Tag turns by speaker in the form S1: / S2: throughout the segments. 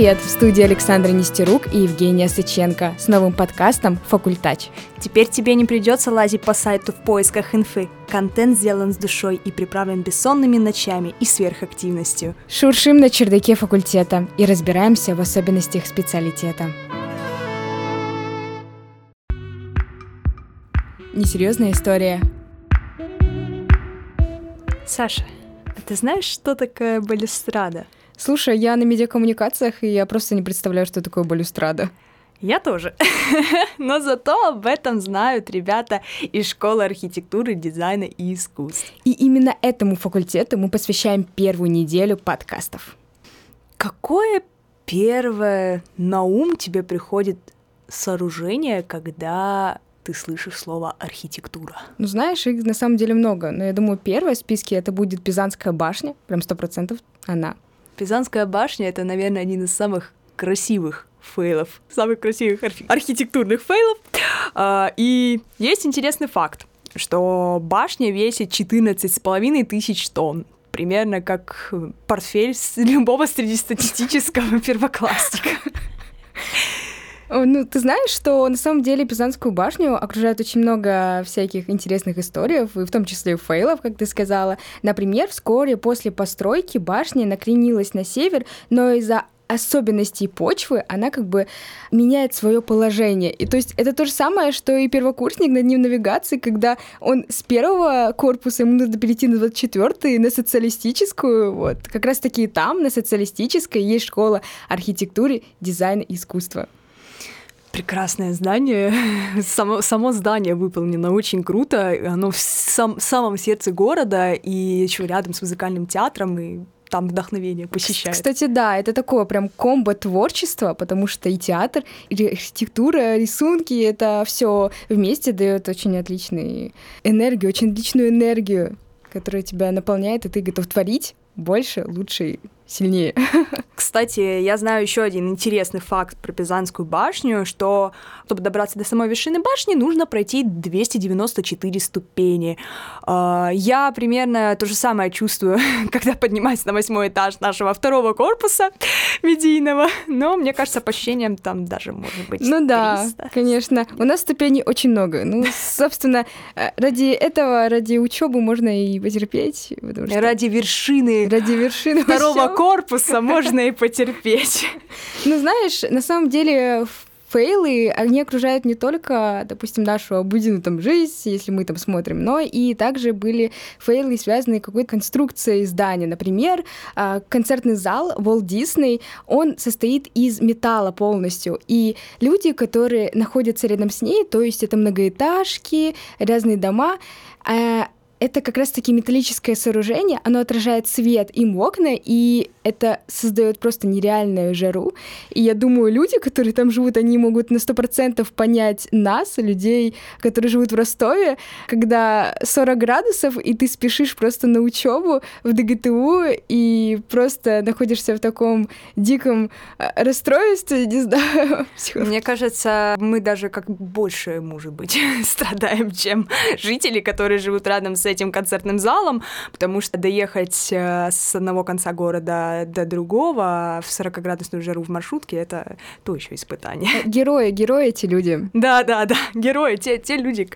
S1: Привет! В студии Александра Нестерук и Евгения Сыченко с новым подкастом «Факультач».
S2: Теперь тебе не придется лазить по сайту в поисках инфы. Контент сделан с душой и приправлен бессонными ночами и сверхактивностью.
S1: Шуршим на чердаке факультета и разбираемся в особенностях специалитета. Несерьезная история.
S2: Саша, а ты знаешь, что такое балюстрада?
S1: Слушай, я на медиакоммуникациях, и я просто не представляю, что такое балюстрада.
S2: Я тоже. Но зато об этом знают ребята из школы архитектуры, дизайна и искусств.
S1: И именно этому факультету мы посвящаем первую неделю подкастов.
S2: Какое первое на ум тебе приходит сооружение, когда ты слышишь слово архитектура?
S1: Ну, знаешь, их на самом деле много. Но я думаю, первое в списке это будет Пизанская башня. Прям сто процентов она.
S2: Пизанская башня — это, наверное, один из самых красивых фейлов, самых красивых архи- архитектурных фейлов. А, и есть интересный факт, что башня весит 14,5 тысяч тонн примерно как портфель с любого среднестатистического первоклассника.
S1: Ну, ты знаешь, что на самом деле Пизанскую башню окружает очень много всяких интересных историй, и в том числе фейлов, как ты сказала. Например, вскоре после постройки башня накренилась на север, но из-за особенностей почвы, она как бы меняет свое положение. И то есть это то же самое, что и первокурсник на днем навигации, когда он с первого корпуса, ему нужно перейти на 24 на социалистическую, вот. Как раз таки там, на социалистической, есть школа архитектуры, дизайна и искусства
S2: прекрасное здание. Само, само здание выполнено очень круто. Оно в сам, самом сердце города и еще рядом с музыкальным театром. И там вдохновение посещает.
S1: Кстати, да, это такое прям комбо творчества, потому что и театр, и архитектура, рисунки, это все вместе дает очень отличную энергию, очень отличную энергию, которая тебя наполняет, и ты готов творить больше, лучше сильнее.
S2: Кстати, я знаю еще один интересный факт про Пизанскую башню, что чтобы добраться до самой вершины башни, нужно пройти 294 ступени. А, я примерно то же самое чувствую, когда поднимаюсь на восьмой этаж нашего второго корпуса медийного, но мне кажется, по ощущениям там даже может быть
S1: Ну 300. да, конечно. У нас ступеней очень много. Ну, собственно, э, ради этого, ради учебы можно и потерпеть.
S2: Что... Ради вершины.
S1: Ради вершины
S2: второго корпуса можно и потерпеть.
S1: Ну, знаешь, на самом деле фейлы, они окружают не только, допустим, нашу обыденную там жизнь, если мы там смотрим, но и также были фейлы, связанные с какой-то конструкцией здания. Например, а, концертный зал Walt Disney, он состоит из металла полностью, и люди, которые находятся рядом с ней, то есть это многоэтажки, разные дома, а, это как раз-таки металлическое сооружение, оно отражает свет им в окна, и это создает просто нереальную жару. И я думаю, люди, которые там живут, они могут на сто процентов понять нас, людей, которые живут в Ростове, когда 40 градусов, и ты спешишь просто на учебу в ДГТУ, и просто находишься в таком диком э, расстройстве, не знаю.
S2: Мне кажется, мы даже как больше, может быть, страдаем, чем жители, которые живут рядом с этим концертным залом, потому что доехать э, с одного конца города до другого в 40-градусную жару в маршрутке — это то еще испытание.
S1: Э, герои, герои эти люди.
S2: Да, да, да, герои, те, те люди.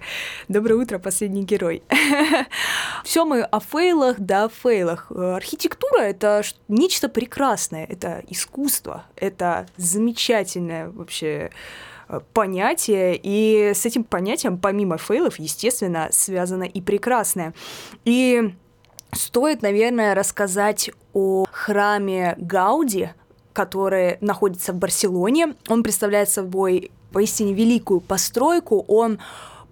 S2: Доброе утро, последний герой. Все мы о фейлах, да, о фейлах. Архитектура — это нечто прекрасное, это искусство, это замечательное вообще Э, понятие, и с этим понятием, помимо фейлов, естественно, связано и прекрасное. И стоит, наверное, рассказать о храме Гауди, который находится в Барселоне. Он представляет собой поистине великую постройку, он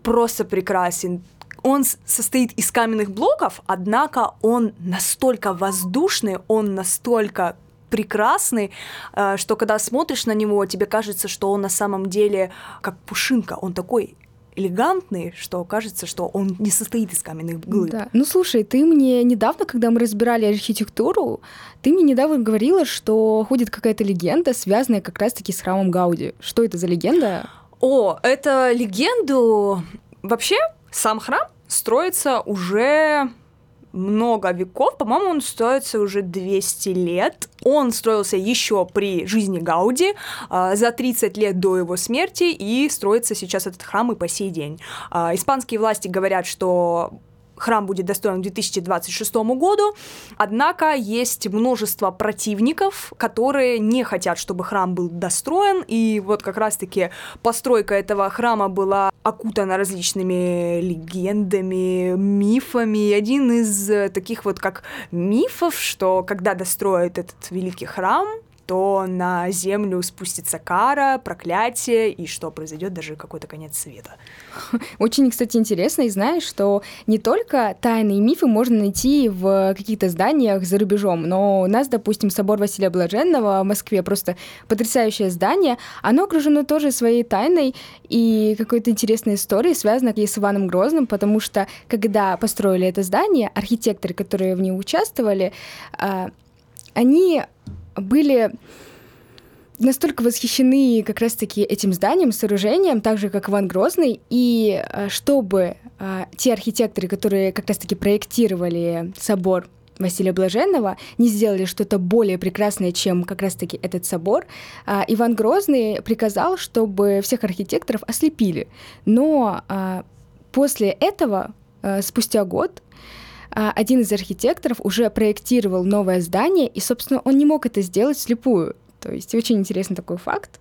S2: просто прекрасен. Он состоит из каменных блоков, однако он настолько воздушный, он настолько прекрасный, э, что когда смотришь на него, тебе кажется, что он на самом деле как пушинка, он такой элегантный, что кажется, что он не состоит из каменных глыб.
S1: Да. Ну слушай, ты мне недавно, когда мы разбирали архитектуру, ты мне недавно говорила, что ходит какая-то легенда, связанная как раз-таки с храмом Гауди. Что это за легенда?
S2: О, это легенду... Вообще, сам храм строится уже много веков, по-моему, он строится уже 200 лет. Он строился еще при жизни Гауди, э, за 30 лет до его смерти, и строится сейчас этот храм и по сей день. Э, испанские власти говорят, что храм будет достроен к 2026 году, однако есть множество противников, которые не хотят, чтобы храм был достроен, и вот как раз-таки постройка этого храма была окутана различными легендами, мифами. И один из таких вот как мифов, что когда достроят этот великий храм, то на землю спустится кара, проклятие, и что произойдет даже какой-то конец света.
S1: Очень, кстати, интересно, и знаешь, что не только тайные мифы можно найти в каких-то зданиях за рубежом, но у нас, допустим, собор Василия Блаженного в Москве просто потрясающее здание, оно окружено тоже своей тайной и какой-то интересной историей, связанной с Иваном Грозным, потому что когда построили это здание, архитекторы, которые в нем участвовали, а, они были настолько восхищены как раз-таки этим зданием, сооружением, так же, как Иван Грозный, и э, чтобы э, те архитекторы, которые как раз-таки проектировали собор Василия Блаженного, не сделали что-то более прекрасное, чем как раз-таки этот собор, э, Иван Грозный приказал, чтобы всех архитекторов ослепили. Но после этого, спустя год, а, один из архитекторов уже проектировал новое здание, и, собственно, он не мог это сделать слепую. То есть очень интересный такой факт.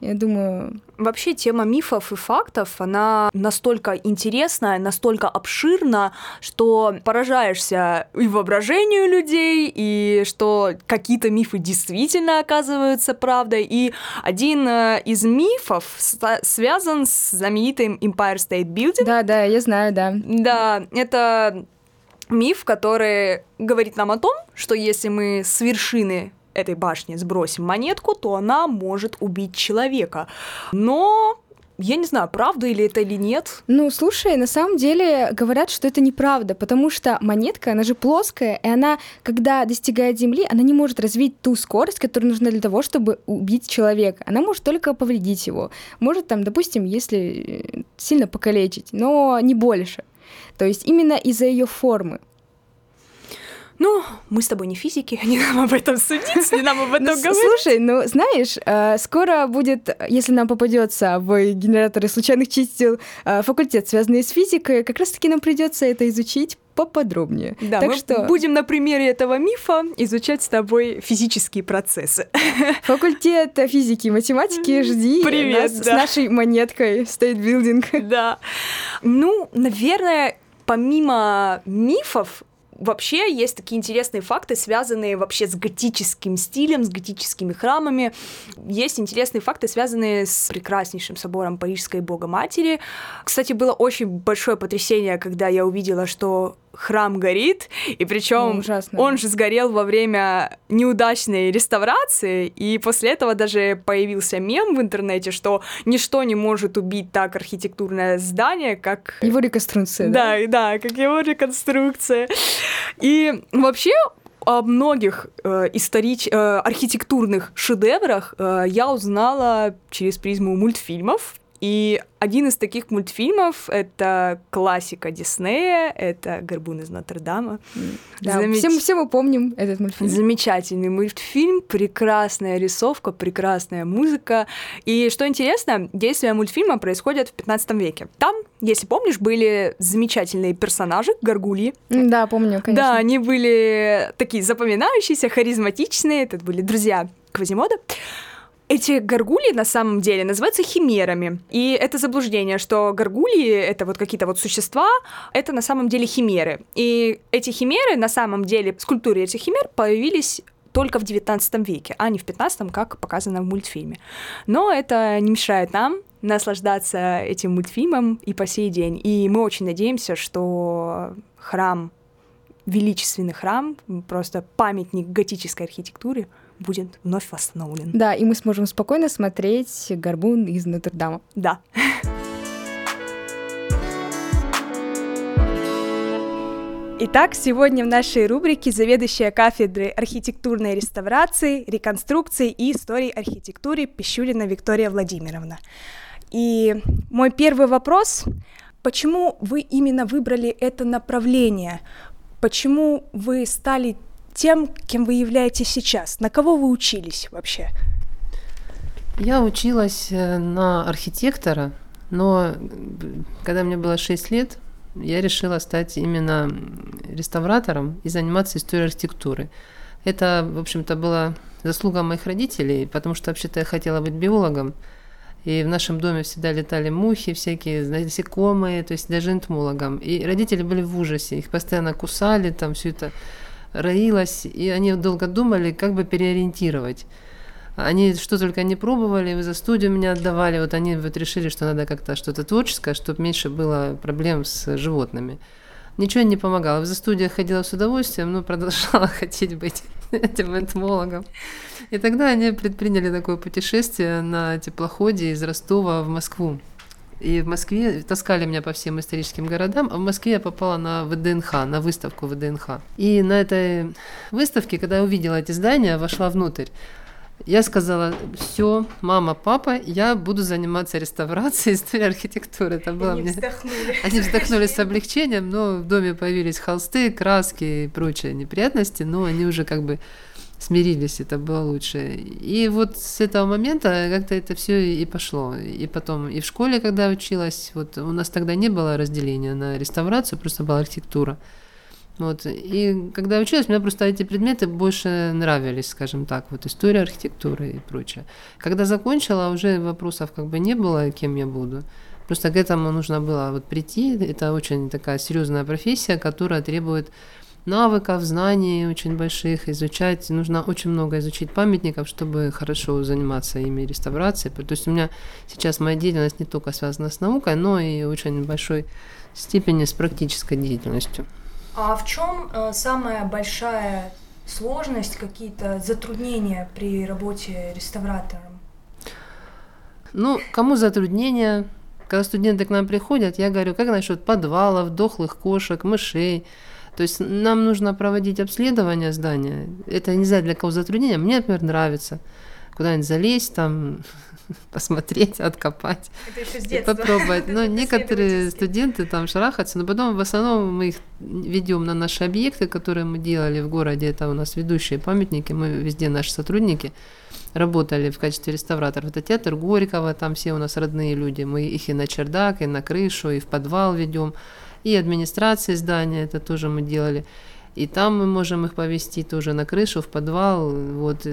S1: Я думаю...
S2: Вообще тема мифов и фактов, она настолько интересная, настолько обширна, что поражаешься и воображению людей, и что какие-то мифы действительно оказываются правдой. И один э, из мифов связан с знаменитым Empire State Building.
S1: Да, да, я знаю, да.
S2: Да, это миф, который говорит нам о том, что если мы с вершины этой башни сбросим монетку, то она может убить человека. Но я не знаю, правда или это или нет.
S1: Ну, слушай, на самом деле говорят, что это неправда, потому что монетка, она же плоская, и она, когда достигает Земли, она не может развить ту скорость, которая нужна для того, чтобы убить человека. Она может только повредить его. Может, там, допустим, если э, сильно покалечить, но не больше. То есть именно из-за ее формы.
S2: Ну, мы с тобой не физики, не нам об этом судить, не нам об этом ну, говорить.
S1: Слушай, ну знаешь, э, скоро будет, если нам попадется в генераторы случайных чисел э, факультет, связанный с физикой, как раз-таки нам придется это изучить поподробнее.
S2: Да, так мы что... будем на примере этого мифа изучать с тобой физические процессы.
S1: Факультет физики и математики, жди
S2: Привет,
S1: нас да. с нашей монеткой State Building.
S2: Да. Ну, наверное, помимо мифов, Вообще есть такие интересные факты, связанные вообще с готическим стилем, с готическими храмами. Есть интересные факты, связанные с прекраснейшим собором Парижской Богоматери. Кстати, было очень большое потрясение, когда я увидела, что храм горит, и причем он же сгорел во время неудачной реставрации, и после этого даже появился мем в интернете, что ничто не может убить так архитектурное здание, как...
S1: Его реконструкция,
S2: да? Да, да, как его реконструкция. И вообще о многих э, историч... э, архитектурных шедеврах э, я узнала через призму мультфильмов, и один из таких мультфильмов — это классика Диснея, это «Горбун из Нотр-Дама».
S1: Да, Замеч... все, все мы помним этот мультфильм.
S2: Замечательный мультфильм, прекрасная рисовка, прекрасная музыка. И что интересно, действие мультфильма происходит в 15 веке. Там, если помнишь, были замечательные персонажи, горгульи.
S1: Да, помню, конечно.
S2: Да, они были такие запоминающиеся, харизматичные, это были друзья Квазимода. Эти горгульи на самом деле называются химерами. И это заблуждение, что горгульи — это вот какие-то вот существа, это на самом деле химеры. И эти химеры, на самом деле, скульптуры этих химер появились только в XIX веке, а не в XV, как показано в мультфильме. Но это не мешает нам наслаждаться этим мультфильмом и по сей день. И мы очень надеемся, что храм, величественный храм, просто памятник готической архитектуры — будет вновь восстановлен.
S1: Да, и мы сможем спокойно смотреть «Горбун из Нотр-Дама».
S2: Да. Итак, сегодня в нашей рубрике заведующая кафедры архитектурной реставрации, реконструкции и истории архитектуры Пищулина Виктория Владимировна. И мой первый вопрос, почему вы именно выбрали это направление? почему вы стали тем, кем вы являетесь сейчас? На кого вы учились вообще?
S3: Я училась э, на архитектора, но когда мне было 6 лет, я решила стать именно реставратором и заниматься историей архитектуры. Это, в общем-то, была заслуга моих родителей, потому что вообще-то я хотела быть биологом. И в нашем доме всегда летали мухи всякие, насекомые, то есть даже энтомологом. И родители были в ужасе, их постоянно кусали, там все это роилось, и они долго думали, как бы переориентировать. Они что только не пробовали, за студию меня отдавали, вот они вот решили, что надо как-то что-то творческое, чтобы меньше было проблем с животными. Ничего не помогало. В за студию ходила с удовольствием, но продолжала хотеть быть этим энтомологом. И тогда они предприняли такое путешествие на теплоходе из Ростова в Москву. И в Москве таскали меня по всем историческим городам, а в Москве я попала на ВДНХ, на выставку ВДНХ. И на этой выставке, когда я увидела эти здания, вошла внутрь. Я сказала, все, мама, папа, я буду заниматься реставрацией истории архитектуры. Это было
S2: Они
S3: мне...
S2: вздохнули.
S3: Они вздохнули с облегчением, но в доме появились холсты, краски и прочие неприятности, но они уже как бы смирились, это было лучше. И вот с этого момента как-то это все и пошло. И потом, и в школе, когда училась, вот у нас тогда не было разделения на реставрацию, просто была архитектура. Вот. И когда училась, мне просто эти предметы больше нравились, скажем так, вот история архитектуры и прочее. Когда закончила, уже вопросов как бы не было, кем я буду. Просто к этому нужно было вот прийти. Это очень такая серьезная профессия, которая требует навыков, знаний очень больших, изучать. Нужно очень много изучить памятников, чтобы хорошо заниматься ими реставрацией. То есть у меня сейчас моя деятельность не только связана с наукой, но и очень большой степени с практической деятельностью.
S2: А в чем э, самая большая сложность, какие-то затруднения при работе реставратором?
S3: Ну, кому затруднения? Когда студенты к нам приходят, я говорю, как насчет подвалов, дохлых кошек, мышей. То есть нам нужно проводить обследование здания. Это не знаю для кого затруднения. Мне, например, нравится куда-нибудь залезть, там, посмотреть, откопать.
S2: Это еще с детства.
S3: Попробовать. Но некоторые студенты там шарахаются, но потом в основном мы их ведем на наши объекты, которые мы делали в городе. Это у нас ведущие памятники, мы везде наши сотрудники работали в качестве реставраторов. Это театр Горького, там все у нас родные люди. Мы их и на чердак, и на крышу, и в подвал ведем. И администрации здания, это тоже мы делали. И там мы можем их повести тоже на крышу, в подвал. Вот.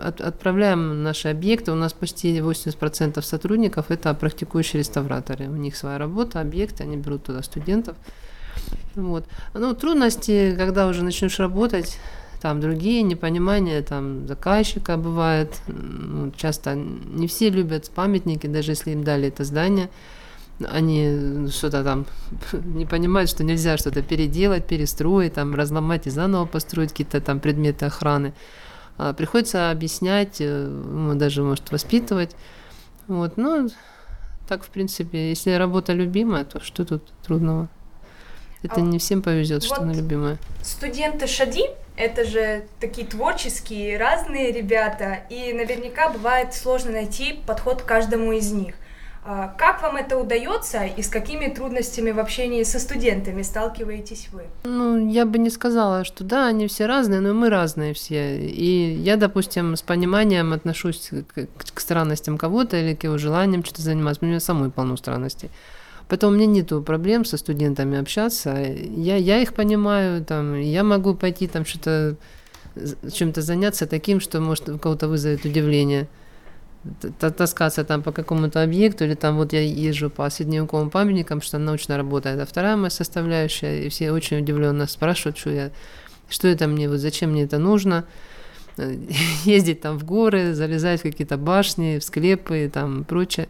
S3: От, отправляем наши объекты. У нас почти 80% сотрудников – это практикующие реставраторы. У них своя работа, объекты, они берут туда студентов. Вот. Ну, трудности, когда уже начнешь работать, там другие непонимания там заказчика бывает. Ну, часто не все любят памятники, даже если им дали это здание они что-то там не понимают, что нельзя что-то переделать, перестроить, там, разломать и заново построить какие-то там предметы охраны. А приходится объяснять, ну, даже, может, воспитывать. Вот, ну, так, в принципе, если работа любимая, то что тут трудного? Это а не всем повезет, вот что она любимая.
S2: Студенты Шади это же такие творческие, разные ребята, и наверняка бывает сложно найти подход к каждому из них. А, как вам это удается и с какими трудностями в общении со студентами сталкиваетесь вы?
S3: Ну, я бы не сказала, что да, они все разные, но мы разные все. И я, допустим, с пониманием отношусь к, странностям кого-то или к его желаниям что-то заниматься. У меня самой полно странностей. Поэтому у меня нету проблем со студентами общаться. Я, я их понимаю, там, я могу пойти там что-то чем-то заняться таким, что может у кого-то вызовет удивление таскаться там по какому-то объекту, или там вот я езжу по средневековым памятникам, что научная работа это вторая моя составляющая, и все очень удивленно спрашивают, что я, что это мне, вот зачем мне это нужно, ездить там в горы, залезать в какие-то башни, в склепы и там прочее.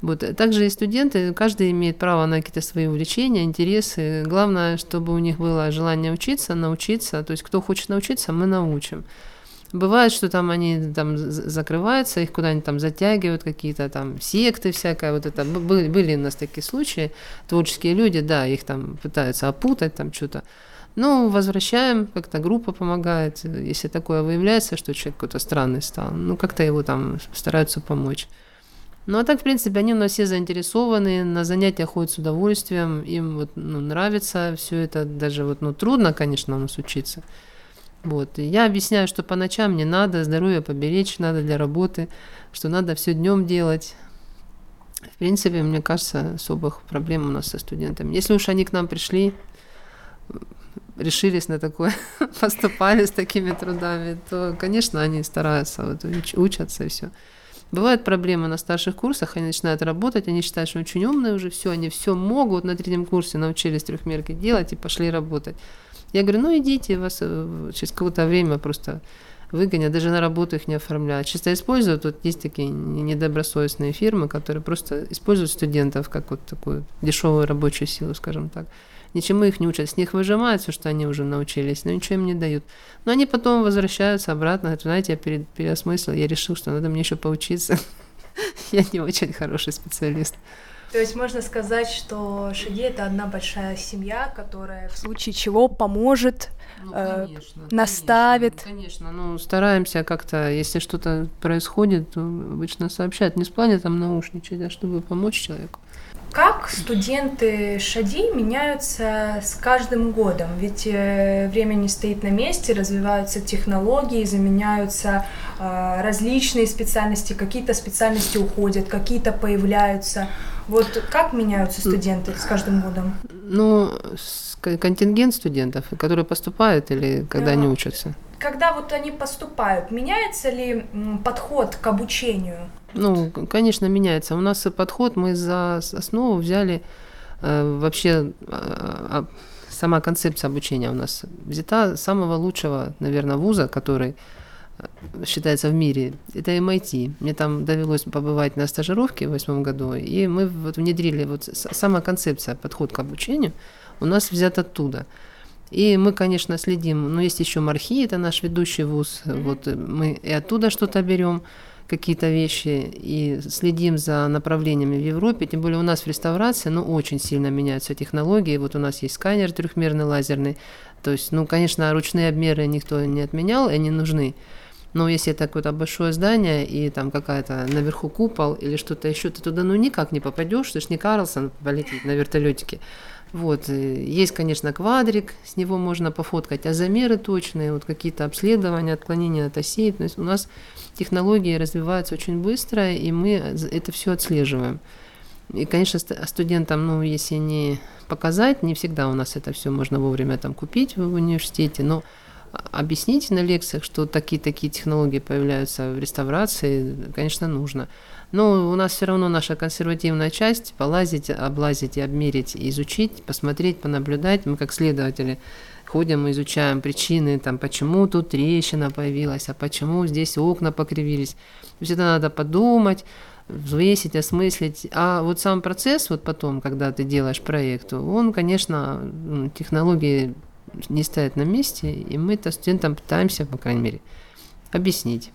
S3: Вот. Также и студенты, каждый имеет право на какие-то свои увлечения, интересы. Главное, чтобы у них было желание учиться, научиться. То есть, кто хочет научиться, мы научим. Бывает, что там они там закрываются, их куда-нибудь там затягивают, какие-то там секты всякое, вот это. Были, были у нас такие случаи, творческие люди, да, их там пытаются опутать, там что-то. Ну, возвращаем, как-то группа помогает. Если такое выявляется, что человек какой-то странный стал, ну, как-то его там стараются помочь. Ну, а так, в принципе, они у нас все заинтересованы, на занятия ходят с удовольствием, им вот, ну, нравится все это, даже вот, ну, трудно, конечно, у нас учиться. Вот. И я объясняю, что по ночам не надо, здоровье поберечь надо для работы, что надо все днем делать. В принципе, мне кажется, особых проблем у нас со студентами. Если уж они к нам пришли, решились на такое, поступали с такими трудами, то, конечно, они стараются, вот, учатся и все. Бывают проблемы на старших курсах, они начинают работать, они считают, что очень умные уже, все, они все могут, на третьем курсе научились трехмерки делать и пошли работать. Я говорю, ну идите, вас э, через какое-то время просто выгонят, даже на работу их не оформляют. Чисто используют, вот есть такие недобросовестные фирмы, которые просто используют студентов как вот такую дешевую рабочую силу, скажем так ничему их не учат. С них выжимают все, что они уже научились, но ничего им не дают. Но они потом возвращаются обратно, говорят, знаете, я перед, переосмыслил, я решил, что надо мне еще поучиться. Я не очень хороший специалист.
S2: То есть можно сказать, что Шаги это одна большая семья, которая в случае чего поможет, ну, э, конечно, э, наставит.
S3: Конечно, конечно, ну стараемся как-то, если что-то происходит, то обычно сообщают. Не с плане там наушничать, а чтобы помочь человеку.
S2: Как студенты ШАДИ меняются с каждым годом? Ведь э, время не стоит на месте, развиваются технологии, заменяются э, различные специальности, какие-то специальности уходят, какие-то появляются. Вот как меняются студенты с каждым годом?
S3: Ну, контингент студентов, которые поступают или когда да. они учатся?
S2: Когда вот они поступают, меняется ли подход к обучению?
S3: Ну, конечно, меняется. У нас подход, мы за основу взяли э, вообще э, э, сама концепция обучения у нас взята самого лучшего, наверное, вуза, который считается в мире, это MIT. Мне там довелось побывать на стажировке в восьмом году, и мы вот внедрили вот сама концепция, подход к обучению у нас взят оттуда. И мы, конечно, следим, но есть еще Мархи, это наш ведущий вуз, вот мы и оттуда что-то берем какие-то вещи и следим за направлениями в Европе, тем более у нас в реставрации, ну, очень сильно меняются технологии. Вот у нас есть сканер трехмерный лазерный, то есть, ну, конечно, ручные обмеры никто не отменял, и они нужны. Но если это какое-то большое здание и там какая-то наверху купол или что-то еще, ты туда ну никак не попадешь, ты ж не Карлсон полететь на вертолетике. Вот. Есть, конечно, квадрик, с него можно пофоткать, а замеры точные, вот какие-то обследования, отклонения от осей. То есть у нас технологии развиваются очень быстро, и мы это все отслеживаем. И, конечно, студентам, ну, если не показать, не всегда у нас это все можно вовремя там купить в университете, но объяснить на лекциях, что такие-такие технологии появляются в реставрации, конечно, нужно. Но у нас все равно наша консервативная часть – полазить, облазить и обмерить, изучить, посмотреть, понаблюдать. Мы как следователи ходим, изучаем причины, там, почему тут трещина появилась, а почему здесь окна покривились. То есть это надо подумать, взвесить, осмыслить. А вот сам процесс, вот потом, когда ты делаешь проект, он, конечно, ну, технологии не стоят на месте, и мы это студентам пытаемся, по крайней мере, объяснить.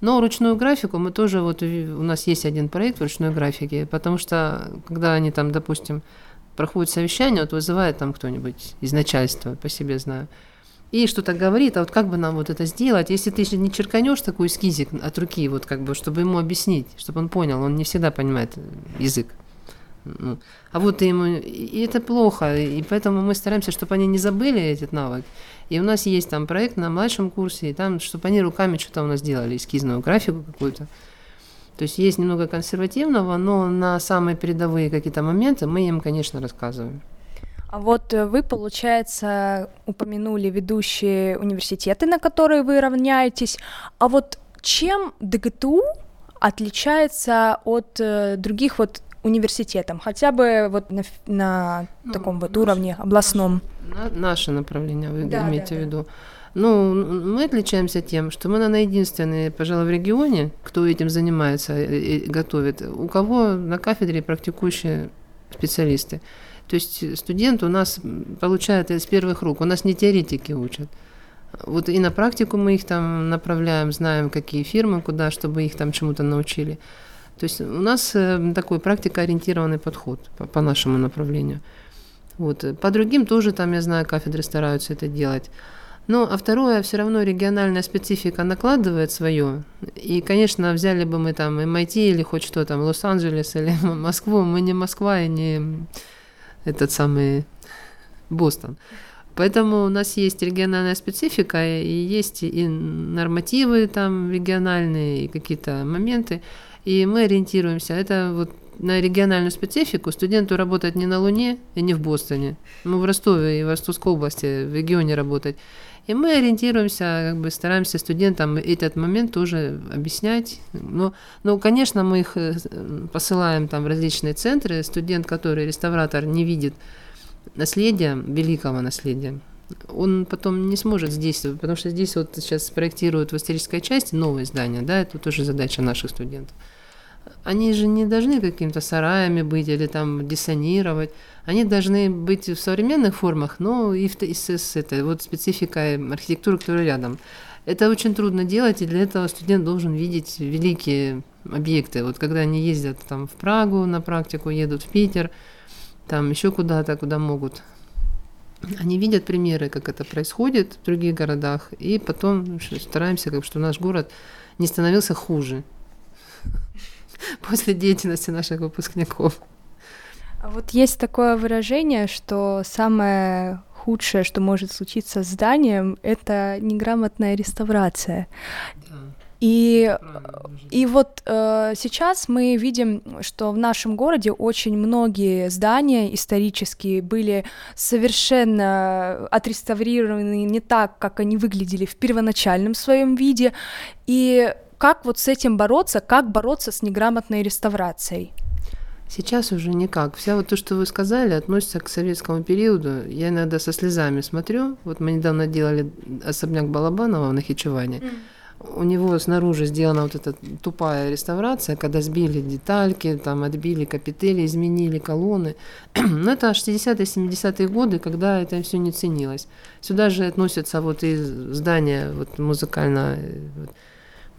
S3: Но ручную графику мы тоже, вот у нас есть один проект в ручной графике, потому что когда они там, допустим, проходит совещание, вот вызывает там кто-нибудь из начальства, по себе знаю, и что-то говорит, а вот как бы нам вот это сделать, если ты не черканешь такой эскизик от руки, вот как бы, чтобы ему объяснить, чтобы он понял, он не всегда понимает язык. Ну, а вот ему, и это плохо, и поэтому мы стараемся, чтобы они не забыли этот навык. И у нас есть там проект на младшем курсе, и там, чтобы они руками что-то у нас делали, эскизную графику какую-то. То есть есть немного консервативного, но на самые передовые какие-то моменты мы им, конечно, рассказываем.
S2: А вот э, вы, получается, упомянули ведущие университеты, на которые вы равняетесь. А вот чем ДГТУ отличается от э, других вот университетов, хотя бы вот на, на ну, таком вот наш, уровне областном?
S3: Наше, наше направление вы да, имеете да, в виду? Да. Ну, мы отличаемся тем, что мы, наверное, единственные, пожалуй, в регионе, кто этим занимается и готовит, у кого на кафедре практикующие специалисты. То есть студент у нас получает из первых рук, у нас не теоретики учат. Вот и на практику мы их там направляем, знаем, какие фирмы, куда, чтобы их там чему-то научили. То есть у нас э, такой практикоориентированный подход по, нашему направлению. Вот. По другим тоже там, я знаю, кафедры стараются это делать. Ну, а второе, все равно региональная специфика накладывает свое. И, конечно, взяли бы мы там MIT или хоть что там, Лос-Анджелес или Москву, мы не Москва и не этот самый Бостон. Поэтому у нас есть региональная специфика, и есть и нормативы там региональные, и какие-то моменты, и мы ориентируемся. Это вот на региональную специфику студенту работать не на Луне и не в Бостоне. Мы в Ростове и в Ростовской области, в регионе работать. И мы ориентируемся, как бы стараемся студентам этот момент тоже объяснять. Но, но, конечно, мы их э, посылаем там в различные центры. Студент, который реставратор, не видит наследия, великого наследия, он потом не сможет здесь, потому что здесь вот сейчас проектируют в исторической части новое здание, да, это тоже задача наших студентов. Они же не должны какими-то сараями быть или там диссонировать. Они должны быть в современных формах, но и, в, и с, с этой вот спецификой архитектуры, которая рядом. Это очень трудно делать, и для этого студент должен видеть великие объекты. Вот когда они ездят там в Прагу на практику, едут в Питер, там еще куда-то, куда могут. Они видят примеры, как это происходит в других городах, и потом стараемся, как, что наш город не становился хуже после деятельности наших выпускников.
S4: А вот есть такое выражение, что самое худшее, что может случиться с зданием, это неграмотная реставрация. И, и вот э, сейчас мы видим, что в нашем городе очень многие здания исторические были совершенно отреставрированы не так, как они выглядели в первоначальном своем виде. И как вот с этим бороться, как бороться с неграмотной реставрацией?
S3: Сейчас уже никак. Вся вот то, что вы сказали, относится к советскому периоду. Я иногда со слезами смотрю. Вот мы недавно делали особняк Балабанова в Нахичеване. Mm. У него снаружи сделана вот эта тупая реставрация, когда сбили детальки, там отбили капители, изменили колонны. Но это 60-е, 70-е годы, когда это все не ценилось. Сюда же относятся вот и здания вот музыкально, вот,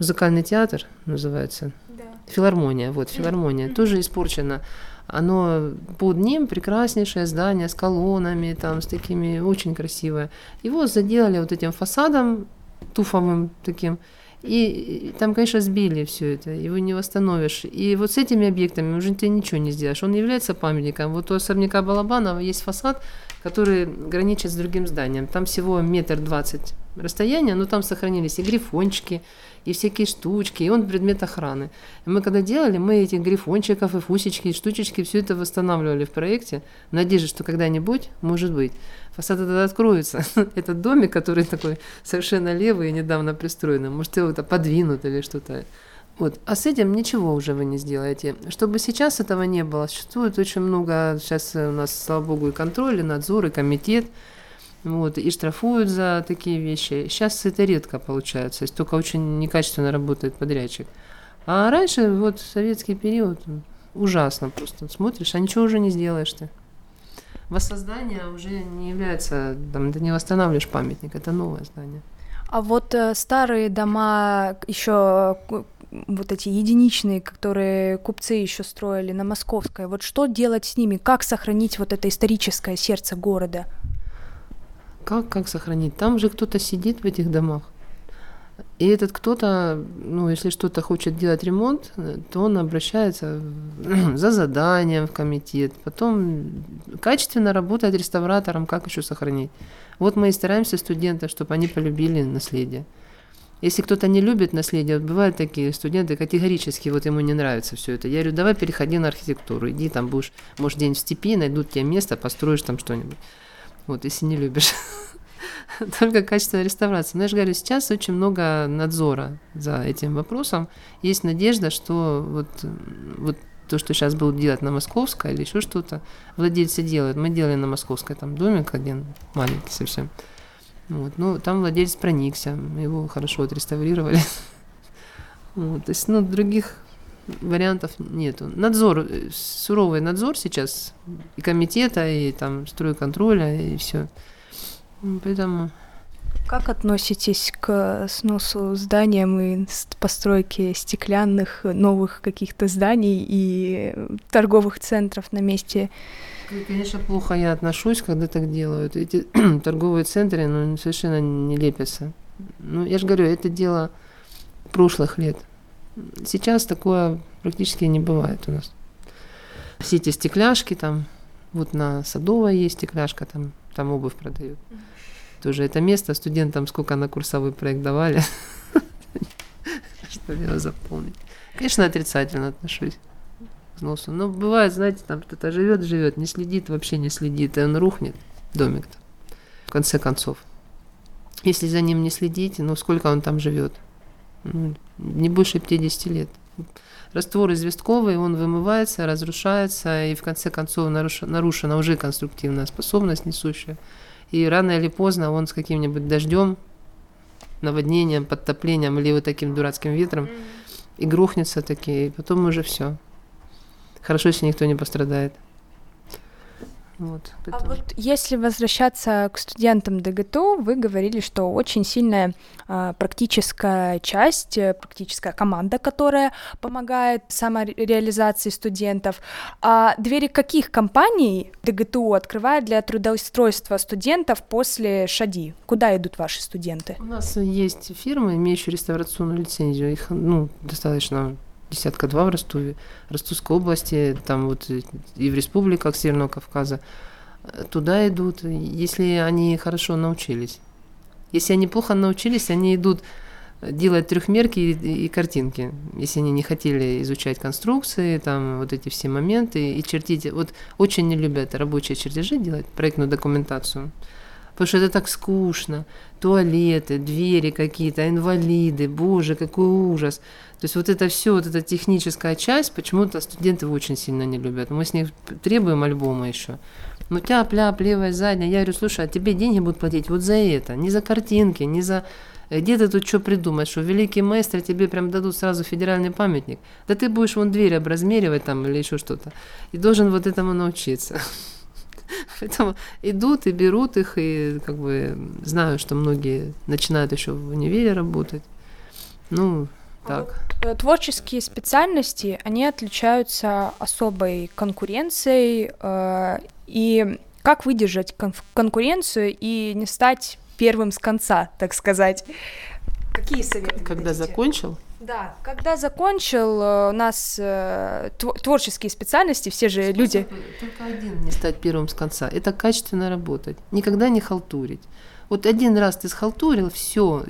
S3: музыкальный театр называется, да. филармония, вот филармония, mm-hmm. тоже испорчена. Оно под ним прекраснейшее здание с колоннами, там, с такими, очень красивое. Его заделали вот этим фасадом туфовым таким, и там, конечно, сбили все это, его не восстановишь. И вот с этими объектами уже ты ничего не сделаешь. Он является памятником. Вот у особняка Балабанова есть фасад, который граничит с другим зданием. Там всего метр двадцать расстояния, но там сохранились и грифончики, и всякие штучки, и он предмет охраны. И мы когда делали, мы этих грифончиков и фусечки, и штучечки, все это восстанавливали в проекте, в надежде, что когда-нибудь, может быть, фасад этот откроется. Этот домик, который такой совершенно левый и недавно пристроенный, может, его это подвинут или что-то. Вот. А с этим ничего уже вы не сделаете. Чтобы сейчас этого не было, существует очень много, сейчас у нас, слава богу, и контроль, и надзор, и комитет, вот, и штрафуют за такие вещи. Сейчас это редко получается, есть только очень некачественно работает подрядчик. А раньше, вот, советский период, ужасно просто. Смотришь, а ничего уже не сделаешь ты. Воссоздание уже не является, там, ты не восстанавливаешь памятник, это новое здание.
S4: А вот э, старые дома еще вот эти единичные, которые купцы еще строили на Московской, вот что делать с ними? Как сохранить вот это историческое сердце города?
S3: Как, как сохранить? Там же кто-то сидит в этих домах. И этот кто-то, ну, если что-то хочет делать ремонт, то он обращается за заданием в комитет, потом качественно работает реставратором, как еще сохранить. Вот мы и стараемся студентов, чтобы они полюбили наследие. Если кто-то не любит наследие, вот бывают такие студенты категорически, вот ему не нравится все это. Я говорю, давай переходи на архитектуру, иди там будешь, может, день в степи, найдут тебе место, построишь там что-нибудь. Вот, если не любишь. Только качественная реставрация. Но я же говорю, сейчас очень много надзора за этим вопросом. Есть надежда, что вот, вот то, что сейчас будут делать на Московской или еще что-то, владельцы делают. Мы делали на Московской там домик один, маленький совсем. Вот. Ну, там владелец проникся, его хорошо отреставрировали. Вот. То есть, ну, других вариантов нету. Надзор, э, суровый надзор сейчас и комитета, и там стройконтроля, и все. Поэтому...
S4: Как относитесь к сносу зданиям и постройке стеклянных новых каких-то зданий и торговых центров на месте
S3: Конечно, плохо я отношусь, когда так делают. Эти торговые центры ну, совершенно не лепятся. Ну, я же говорю, это дело прошлых лет. Сейчас такое практически не бывает у нас. Все эти стекляшки там, вот на Садовой есть стекляшка, там, там обувь продают. Тоже это место студентам сколько на курсовой проект давали, чтобы его заполнить. Конечно, отрицательно отношусь к носу. Но бывает, знаете, там кто-то живет, живет, не следит, вообще не следит, и он рухнет, домик-то, в конце концов. Если за ним не следите, ну сколько он там живет? Ну, не больше 50 лет. Раствор известковый, он вымывается, разрушается, и в конце концов нарушена уже конструктивная способность несущая. И рано или поздно он с каким-нибудь дождем, наводнением, подтоплением или вот таким дурацким ветром и грохнется таки, и потом уже все. Хорошо, если никто не пострадает.
S4: Вот, а вот если возвращаться к студентам ДГТУ, вы говорили, что очень сильная а, практическая часть, э, практическая команда, которая помогает самореализации студентов. А двери каких компаний ДГТУ открывает для трудоустройства студентов после ШАДИ? Куда идут ваши студенты?
S3: У нас есть фирмы, имеющие реставрационную лицензию. Их ну, достаточно десятка два в Ростове, Ростовской области, там вот и в республиках Северного Кавказа, туда идут, если они хорошо научились. Если они плохо научились, они идут делать трехмерки и, и картинки, если они не хотели изучать конструкции, там вот эти все моменты и чертить. Вот очень не любят рабочие чертежи делать, проектную документацию, потому что это так скучно. Туалеты, двери какие-то, инвалиды, боже, какой ужас. То есть вот это все, вот эта техническая часть, почему-то студенты очень сильно не любят. Мы с них требуем альбома еще. Ну тяп-ляп, левая, задняя. Я говорю, слушай, а тебе деньги будут платить вот за это, не за картинки, не за... Где ты тут что придумаешь, что великий мастер тебе прям дадут сразу федеральный памятник? Да ты будешь вон дверь образмеривать там или еще что-то. И должен вот этому научиться. Поэтому идут и берут их, и как бы знаю, что многие начинают еще в универе работать. Ну, так.
S4: Э, творческие специальности, они отличаются особой конкуренцией, э, и как выдержать кон- конкуренцию и не стать первым с конца, так сказать.
S3: Какие советы? Когда дадите? закончил?
S4: Да, когда закончил, э, у нас э, творческие специальности, все же Способ люди.
S3: Только один не стать первым с конца. Это качественно работать, никогда не халтурить. Вот один раз ты схалтурил, все,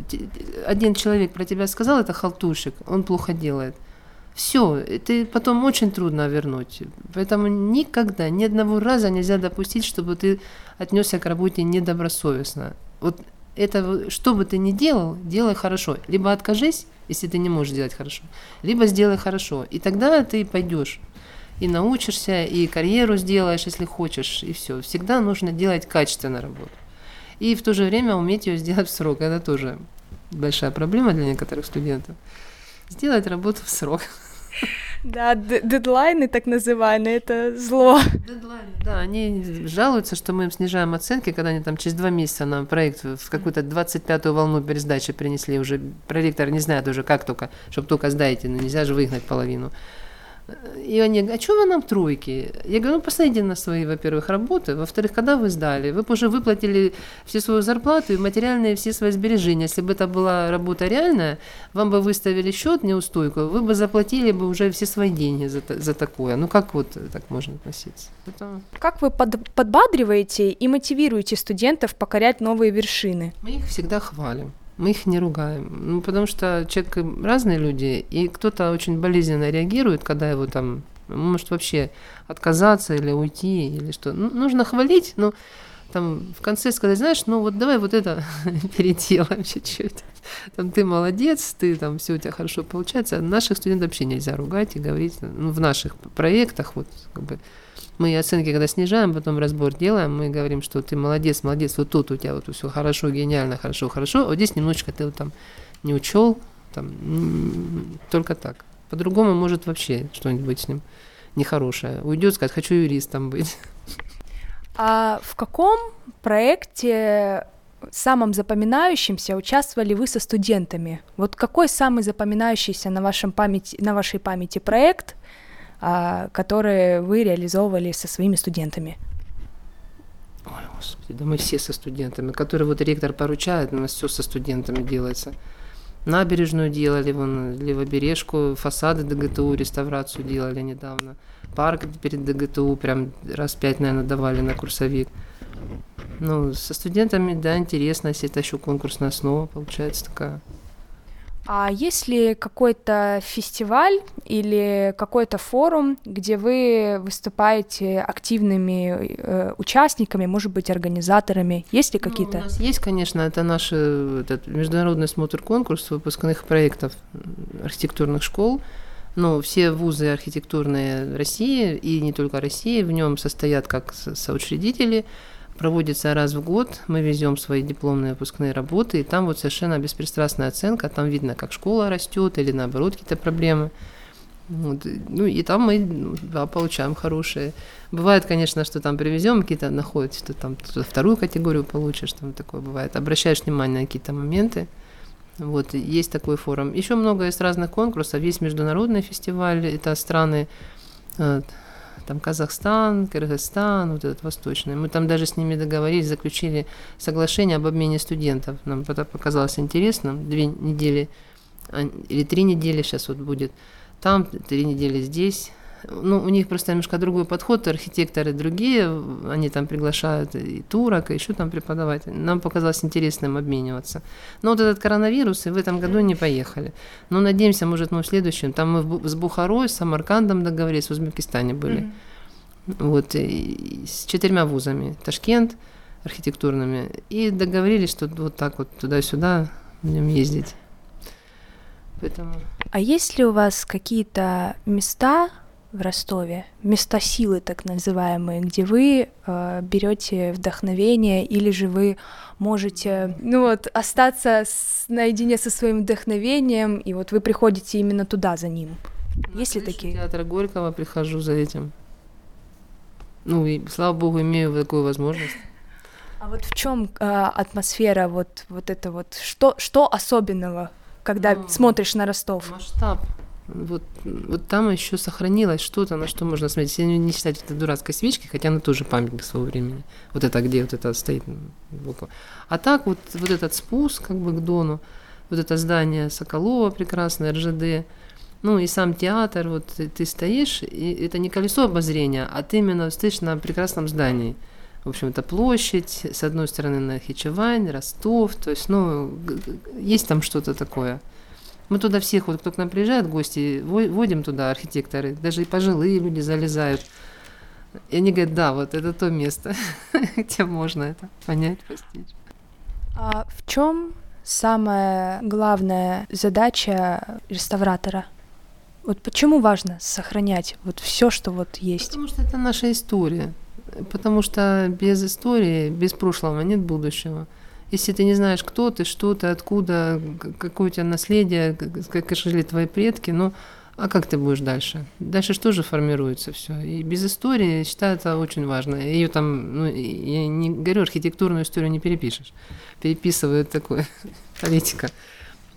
S3: один человек про тебя сказал, это халтурщик, он плохо делает. Все, ты потом очень трудно вернуть. Поэтому никогда, ни одного раза нельзя допустить, чтобы ты отнесся к работе недобросовестно. Вот это, что бы ты ни делал, делай хорошо. Либо откажись, если ты не можешь делать хорошо, либо сделай хорошо. И тогда ты пойдешь и научишься, и карьеру сделаешь, если хочешь, и все. Всегда нужно делать качественно работу и в то же время уметь ее сделать в срок. Это тоже большая проблема для некоторых студентов. Сделать работу в срок.
S4: Да, дедлайны так называемые, это зло.
S3: Дедлайны, да, они жалуются, что мы им снижаем оценки, когда они там через два месяца нам проект в какую-то 25-ю волну пересдачи принесли уже. Проректор не знает уже как только, чтобы только сдайте, но нельзя же выгнать половину. И они говорят, а что вы нам тройки? Я говорю, ну посмотрите на свои, во-первых, работы, во-вторых, когда вы сдали? Вы уже выплатили всю свою зарплату и материальные все свои сбережения. Если бы это была работа реальная, вам бы выставили счет неустойку, вы бы заплатили бы уже все свои деньги за, за такое. Ну как вот так можно относиться?
S4: Это... Как вы под, подбадриваете и мотивируете студентов покорять новые вершины?
S3: Мы их всегда хвалим мы их не ругаем. Ну, потому что человек разные люди, и кто-то очень болезненно реагирует, когда его там может вообще отказаться или уйти, или что. Ну, нужно хвалить, но там в конце сказать, знаешь, ну вот давай вот это переделаем чуть-чуть. Там ты молодец, ты там все у тебя хорошо получается. Наших студентов вообще нельзя ругать и говорить, ну, в наших проектах вот как бы мы оценки, когда снижаем, потом разбор делаем, мы говорим, что ты молодец, молодец, вот тут у тебя вот все хорошо, гениально, хорошо, хорошо, а вот здесь немножечко ты вот там не учел, там, только так. По-другому может вообще что-нибудь с ним нехорошее. Уйдет, сказать, хочу юристом быть.
S4: А в каком проекте самым запоминающимся участвовали вы со студентами? Вот какой самый запоминающийся на, вашем памяти, на вашей памяти проект, которые вы реализовывали со своими студентами?
S3: Господи, да мы все со студентами, которые вот ректор поручает, у нас все со студентами делается. Набережную делали, вон, левобережку, фасады ДГТУ, реставрацию делали недавно. Парк перед ДГТУ прям раз пять, наверное, давали на курсовик. Ну, со студентами, да, интересно, если это еще конкурсная основа, получается такая.
S4: А есть ли какой-то фестиваль или какой-то форум, где вы выступаете активными э, участниками, может быть, организаторами? Есть ли какие-то?
S3: Ну, у нас есть, конечно, это наш этот, международный смотр конкурс выпускных проектов архитектурных школ. Но все вузы архитектурные России и не только России в нем состоят как соучредители проводится раз в год, мы везем свои дипломные выпускные работы, и там вот совершенно беспристрастная оценка, там видно, как школа растет или наоборот какие-то проблемы. Вот. Ну и там мы ну, да, получаем хорошие. Бывает, конечно, что там привезем, какие-то находят, что там вторую категорию получишь, там такое бывает. Обращаешь внимание на какие-то моменты. Вот, есть такой форум. Еще много есть разных конкурсов. Есть международный фестиваль, это страны э, там Казахстан, Кыргызстан, вот этот восточный. Мы там даже с ними договорились, заключили соглашение об обмене студентов. Нам это показалось интересным. Две недели а, или три недели сейчас вот будет там, три недели здесь ну, у них просто немножко другой подход, архитекторы другие, они там приглашают и турок, и еще там преподавателей. Нам показалось интересным обмениваться. Но вот этот коронавирус, и в этом году не поехали. Но надеемся, может, мы в следующем. Там мы с Бухарой, с Самаркандом договорились, в Узбекистане были. Mm-hmm. Вот, с четырьмя вузами. Ташкент, архитектурными. И договорились, что вот так вот туда-сюда будем ездить.
S4: Поэтому... А есть ли у вас какие-то места, в Ростове, места силы так называемые, где вы э, берете вдохновение или же вы можете, ну вот, остаться с, наедине со своим вдохновением, и вот вы приходите именно туда за ним.
S3: На Есть ли такие? театра Горького прихожу за этим. Ну и слава богу имею такую возможность.
S4: А вот в чем э, атмосфера вот вот это вот что что особенного, когда ну, смотришь на Ростов?
S3: Масштаб вот, вот там еще сохранилось что-то, на что можно смотреть. Если не считать это дурацкой свечки, хотя она тоже памятник своего времени. Вот это где вот это стоит. А так вот, вот этот спуск как бы к Дону, вот это здание Соколова прекрасное, РЖД, ну и сам театр, вот ты стоишь, и это не колесо обозрения, а ты именно стоишь на прекрасном здании. В общем, это площадь, с одной стороны Нахичевань, Ростов, то есть, ну, есть там что-то такое. Мы туда всех, вот кто к нам приезжает, гости, водим туда архитекторы, даже и пожилые люди залезают. И они говорят, да, вот это то место, где можно это понять, постичь.
S4: А в чем самая главная задача реставратора? Вот почему важно сохранять вот все, что вот есть?
S3: Потому что это наша история. Потому что без истории, без прошлого нет будущего. Если ты не знаешь, кто ты, что ты, откуда, какое у тебя наследие, как жили твои предки, ну, а как ты будешь дальше? Дальше что же формируется все? И без истории, я считаю, это очень важно. Ее там, ну, я не говорю, архитектурную историю не перепишешь. Переписывают такое, политика.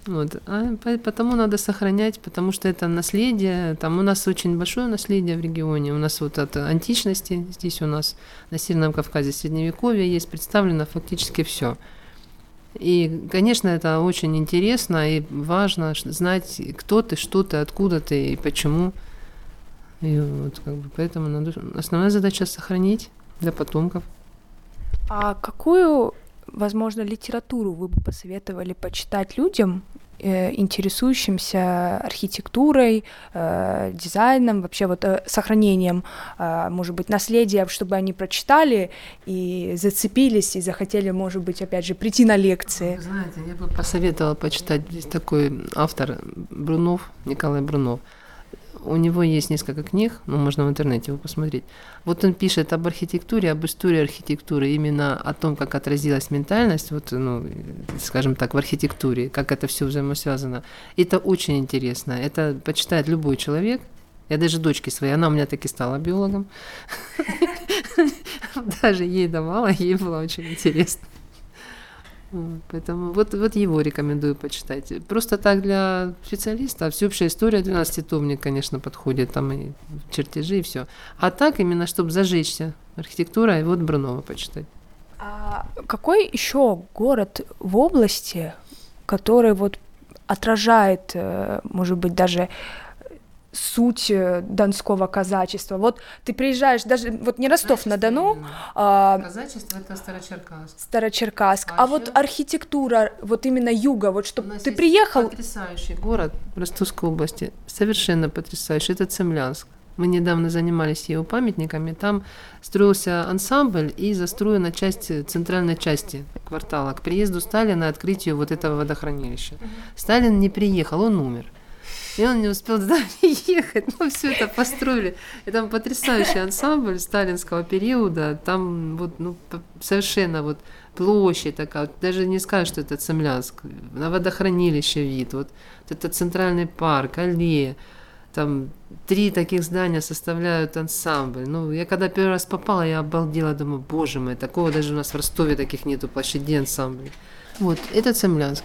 S3: Вот. А потому надо сохранять, потому что это наследие. Там у нас очень большое наследие в регионе. У нас вот от античности, здесь у нас на Северном Кавказе Средневековье есть представлено фактически все. И, конечно, это очень интересно и важно знать, кто ты, что ты, откуда ты и почему. И вот как бы поэтому надо... основная задача сохранить для потомков.
S4: А какую, возможно, литературу вы бы посоветовали почитать людям, интересующимся архитектурой, э, дизайном, вообще вот э, сохранением, может быть, наследия, чтобы они прочитали и зацепились и захотели, может быть, опять же, прийти на лекции.
S3: Знаете, я бы посоветовала почитать здесь такой автор Брунов, Николай Брунов у него есть несколько книг, ну, можно в интернете его посмотреть. Вот он пишет об архитектуре, об истории архитектуры, именно о том, как отразилась ментальность, вот, ну, скажем так, в архитектуре, как это все взаимосвязано. Это очень интересно. Это почитает любой человек. Я даже дочке своей, она у меня таки стала биологом. Даже ей давала, ей было очень интересно. Поэтому вот, вот его рекомендую почитать. Просто так для специалиста всеобщая история 12-томник, конечно, подходит, там и чертежи, и все. А так именно, чтобы зажечься архитектура, и вот Брунова почитать.
S4: А какой еще город в области, который вот отражает, э, может быть, даже суть э, донского казачества. Вот ты приезжаешь, даже вот не Ростов-на-Дону,
S3: а... Казачество это Старочеркасск.
S4: Старочеркасск. А, а вот архитектура, вот именно юга, вот что ты приехал...
S3: потрясающий город в Ростовской области, совершенно потрясающий, это Цемлянск. Мы недавно занимались его памятниками. Там строился ансамбль и застроена часть центральной части квартала. К приезду Сталина, открытию вот этого водохранилища. Сталин не приехал, он умер. И он не успел туда ехать, но все это построили. И там потрясающий ансамбль сталинского периода. Там вот ну, совершенно вот площадь такая. Даже не скажешь, что это Цемлянск. На водохранилище вид. Вот, это центральный парк, аллея. Там три таких здания составляют ансамбль. Ну, я когда первый раз попала, я обалдела, думаю, боже мой, такого даже у нас в Ростове таких нету площадей ансамблей. Вот, это Цемлянск.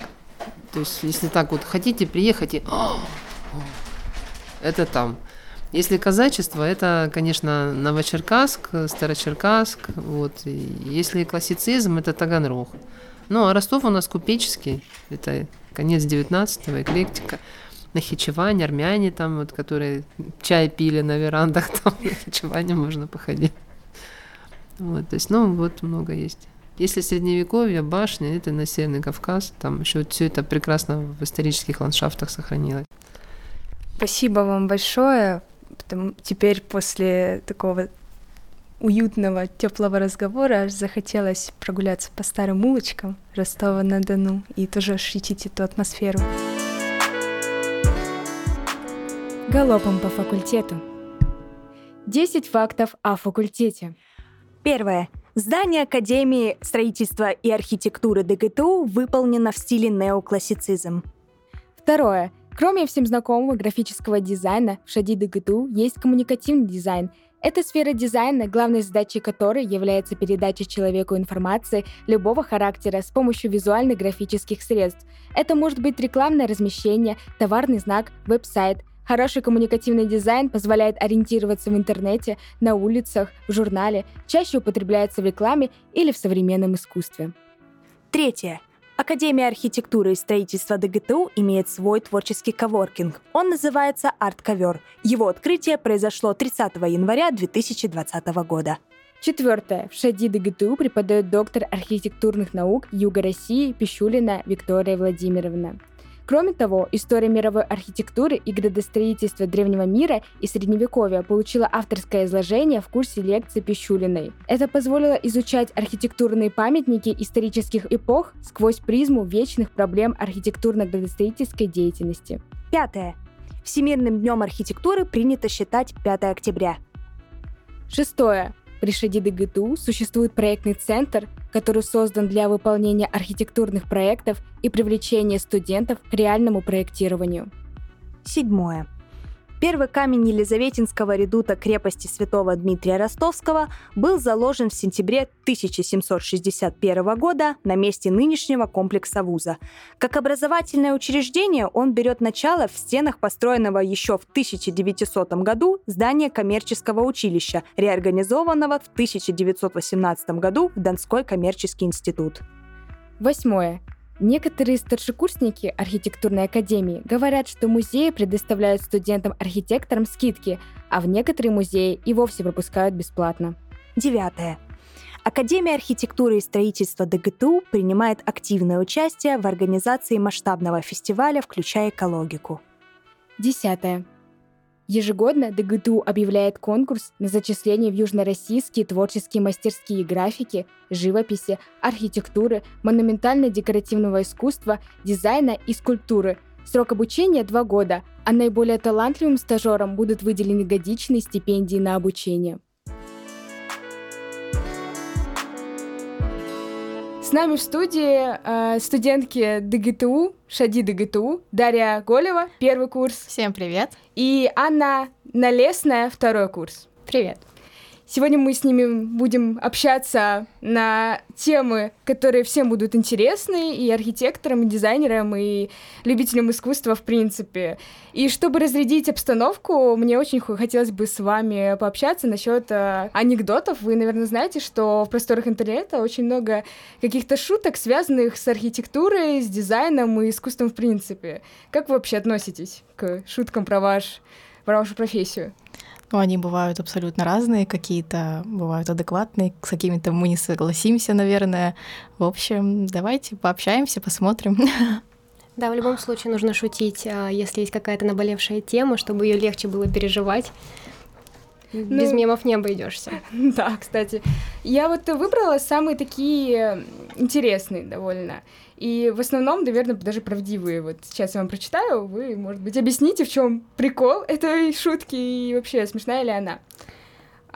S3: То есть, если так вот хотите, приехать это там. Если казачество, это, конечно, Новочеркасск, Старочеркасск. Вот. Если классицизм, это Таганрог. Ну, а Ростов у нас купеческий. Это конец 19-го, эклектика. Нахичевань, армяне там, вот, которые чай пили на верандах, там на Нахичеване можно походить. Вот, то есть, ну, вот много есть. Если средневековье, башня, это на Северный Кавказ, там еще все это прекрасно в исторических ландшафтах сохранилось.
S4: Спасибо вам большое. Потому теперь после такого уютного, теплого разговора аж захотелось прогуляться по старым улочкам Ростова-на-Дону и тоже ощутить эту атмосферу.
S1: Галопом по факультету. 10 фактов о факультете.
S2: Первое. Здание Академии строительства и архитектуры ДГТУ выполнено в стиле неоклассицизм.
S1: Второе. Кроме всем знакомого графического дизайна, в ШАДИ ДГТУ есть коммуникативный дизайн. Эта сфера дизайна, главной задачей которой является передача человеку информации любого характера с помощью визуальных графических средств. Это может быть рекламное размещение, товарный знак, веб-сайт. Хороший коммуникативный дизайн позволяет ориентироваться в интернете, на улицах, в журнале, чаще употребляется в рекламе или в современном искусстве.
S2: Третье. Академия архитектуры и строительства ДГТУ имеет свой творческий коворкинг. Он называется «Арт-ковер». Его открытие произошло 30 января 2020 года.
S1: Четвертое. В ШАДИ ДГТУ преподает доктор архитектурных наук Юга России Пищулина Виктория Владимировна. Кроме того, история мировой архитектуры и градостроительства древнего мира и средневековья получила авторское изложение в курсе лекции Пищулиной. Это позволило изучать архитектурные памятники исторических эпох сквозь призму вечных проблем архитектурно-градостроительской деятельности.
S2: Пятое. Всемирным днем архитектуры принято считать 5 октября.
S1: Шестое. При Шади ДГТУ существует проектный центр, который создан для выполнения архитектурных проектов и привлечения студентов к реальному проектированию.
S2: Седьмое. Первый камень Елизаветинского редута крепости святого Дмитрия Ростовского был заложен в сентябре 1761 года на месте нынешнего комплекса вуза. Как образовательное учреждение он берет начало в стенах построенного еще в 1900 году здания коммерческого училища, реорганизованного в 1918 году в Донской коммерческий институт.
S1: Восьмое. Некоторые старшекурсники архитектурной академии говорят, что музеи предоставляют студентам-архитекторам скидки, а в некоторые музеи и вовсе пропускают бесплатно.
S2: Девятое. Академия архитектуры и строительства ДГТУ принимает активное участие в организации масштабного фестиваля, включая экологику.
S1: Десятое. Ежегодно ДГТУ объявляет конкурс на зачисление в южнороссийские творческие мастерские графики, живописи, архитектуры, монументально-декоративного искусства, дизайна и скульптуры. Срок обучения – два года, а наиболее талантливым стажерам будут выделены годичные стипендии на обучение. С нами в студии э, студентки ДГТУ, Шади ДГТУ, Дарья Голева, первый курс.
S5: Всем привет.
S1: И Анна Налесная, второй курс.
S5: Привет.
S1: Сегодня мы с ними будем общаться на темы, которые всем будут интересны, и архитекторам, и дизайнерам, и любителям искусства в принципе. И чтобы разрядить обстановку, мне очень хотелось бы с вами пообщаться насчет э, анекдотов. Вы, наверное, знаете, что в просторах интернета очень много каких-то шуток, связанных с архитектурой, с дизайном и искусством в принципе. Как вы вообще относитесь к шуткам про, ваш, про вашу профессию?
S5: Ну, они бывают абсолютно разные, какие-то бывают адекватные, с какими-то мы не согласимся, наверное. В общем, давайте пообщаемся, посмотрим.
S6: Да, в любом случае нужно шутить, а, если есть какая-то наболевшая тема, чтобы ее легче было переживать. Ну, Без мемов не обойдешься.
S1: Да, кстати. Я вот выбрала самые такие интересные довольно. И в основном, наверное, даже правдивые. Вот сейчас я вам прочитаю, вы, может быть, объясните, в чем прикол этой шутки и вообще смешная ли она.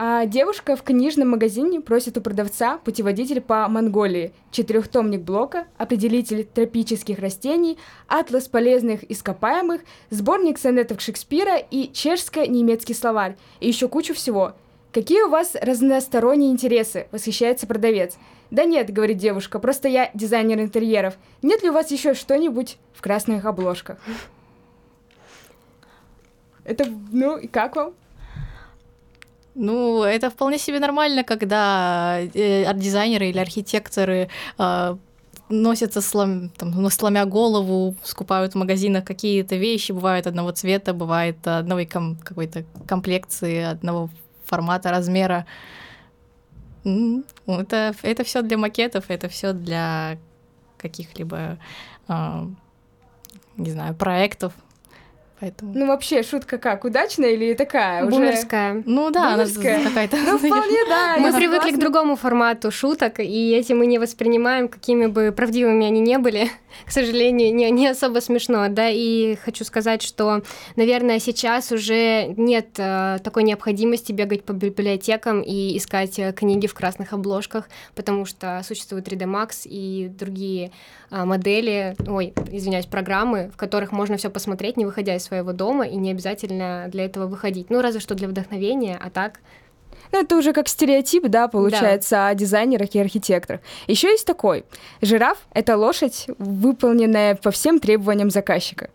S1: А девушка в книжном магазине просит у продавца путеводитель по Монголии, четырехтомник блока, определитель тропических растений, атлас полезных ископаемых, сборник сонетов Шекспира и чешско-немецкий словарь, и еще кучу всего. Какие у вас разносторонние интересы? Восхищается продавец. Да нет, говорит девушка, просто я дизайнер интерьеров. Нет ли у вас еще что-нибудь в красных обложках? Это, ну, и как вам?
S5: Ну, это вполне себе нормально, когда э, арт-дизайнеры или архитекторы э, носятся, слом, там, ну, сломя голову, скупают в магазинах какие-то вещи, бывают одного цвета, бывает одной ком- какой-то комплекции, одного формата, размера. Это, это все для макетов, это все для каких-либо, э, не знаю, проектов.
S1: Поэтому... Ну, вообще, шутка как? Удачная или такая?
S6: Бумерская.
S1: Уже... Ну да, Бумерская. какая-то. Ну, вполне, да.
S6: Мы привыкли к другому формату шуток, и эти мы не воспринимаем, какими бы правдивыми они не были. К сожалению, не, не особо смешно, да, и хочу сказать, что, наверное, сейчас уже нет э, такой необходимости бегать по библиотекам и искать э, книги в красных обложках, потому что существует 3D Max и другие э, модели, ой, извиняюсь, программы, в которых можно все посмотреть, не выходя из своего дома, и не обязательно для этого выходить. Ну, разве что для вдохновения, а так
S1: ну, это уже как стереотип, да, получается, да. о дизайнерах и архитекторах. Еще есть такой. Жираф — это лошадь, выполненная по всем требованиям заказчика.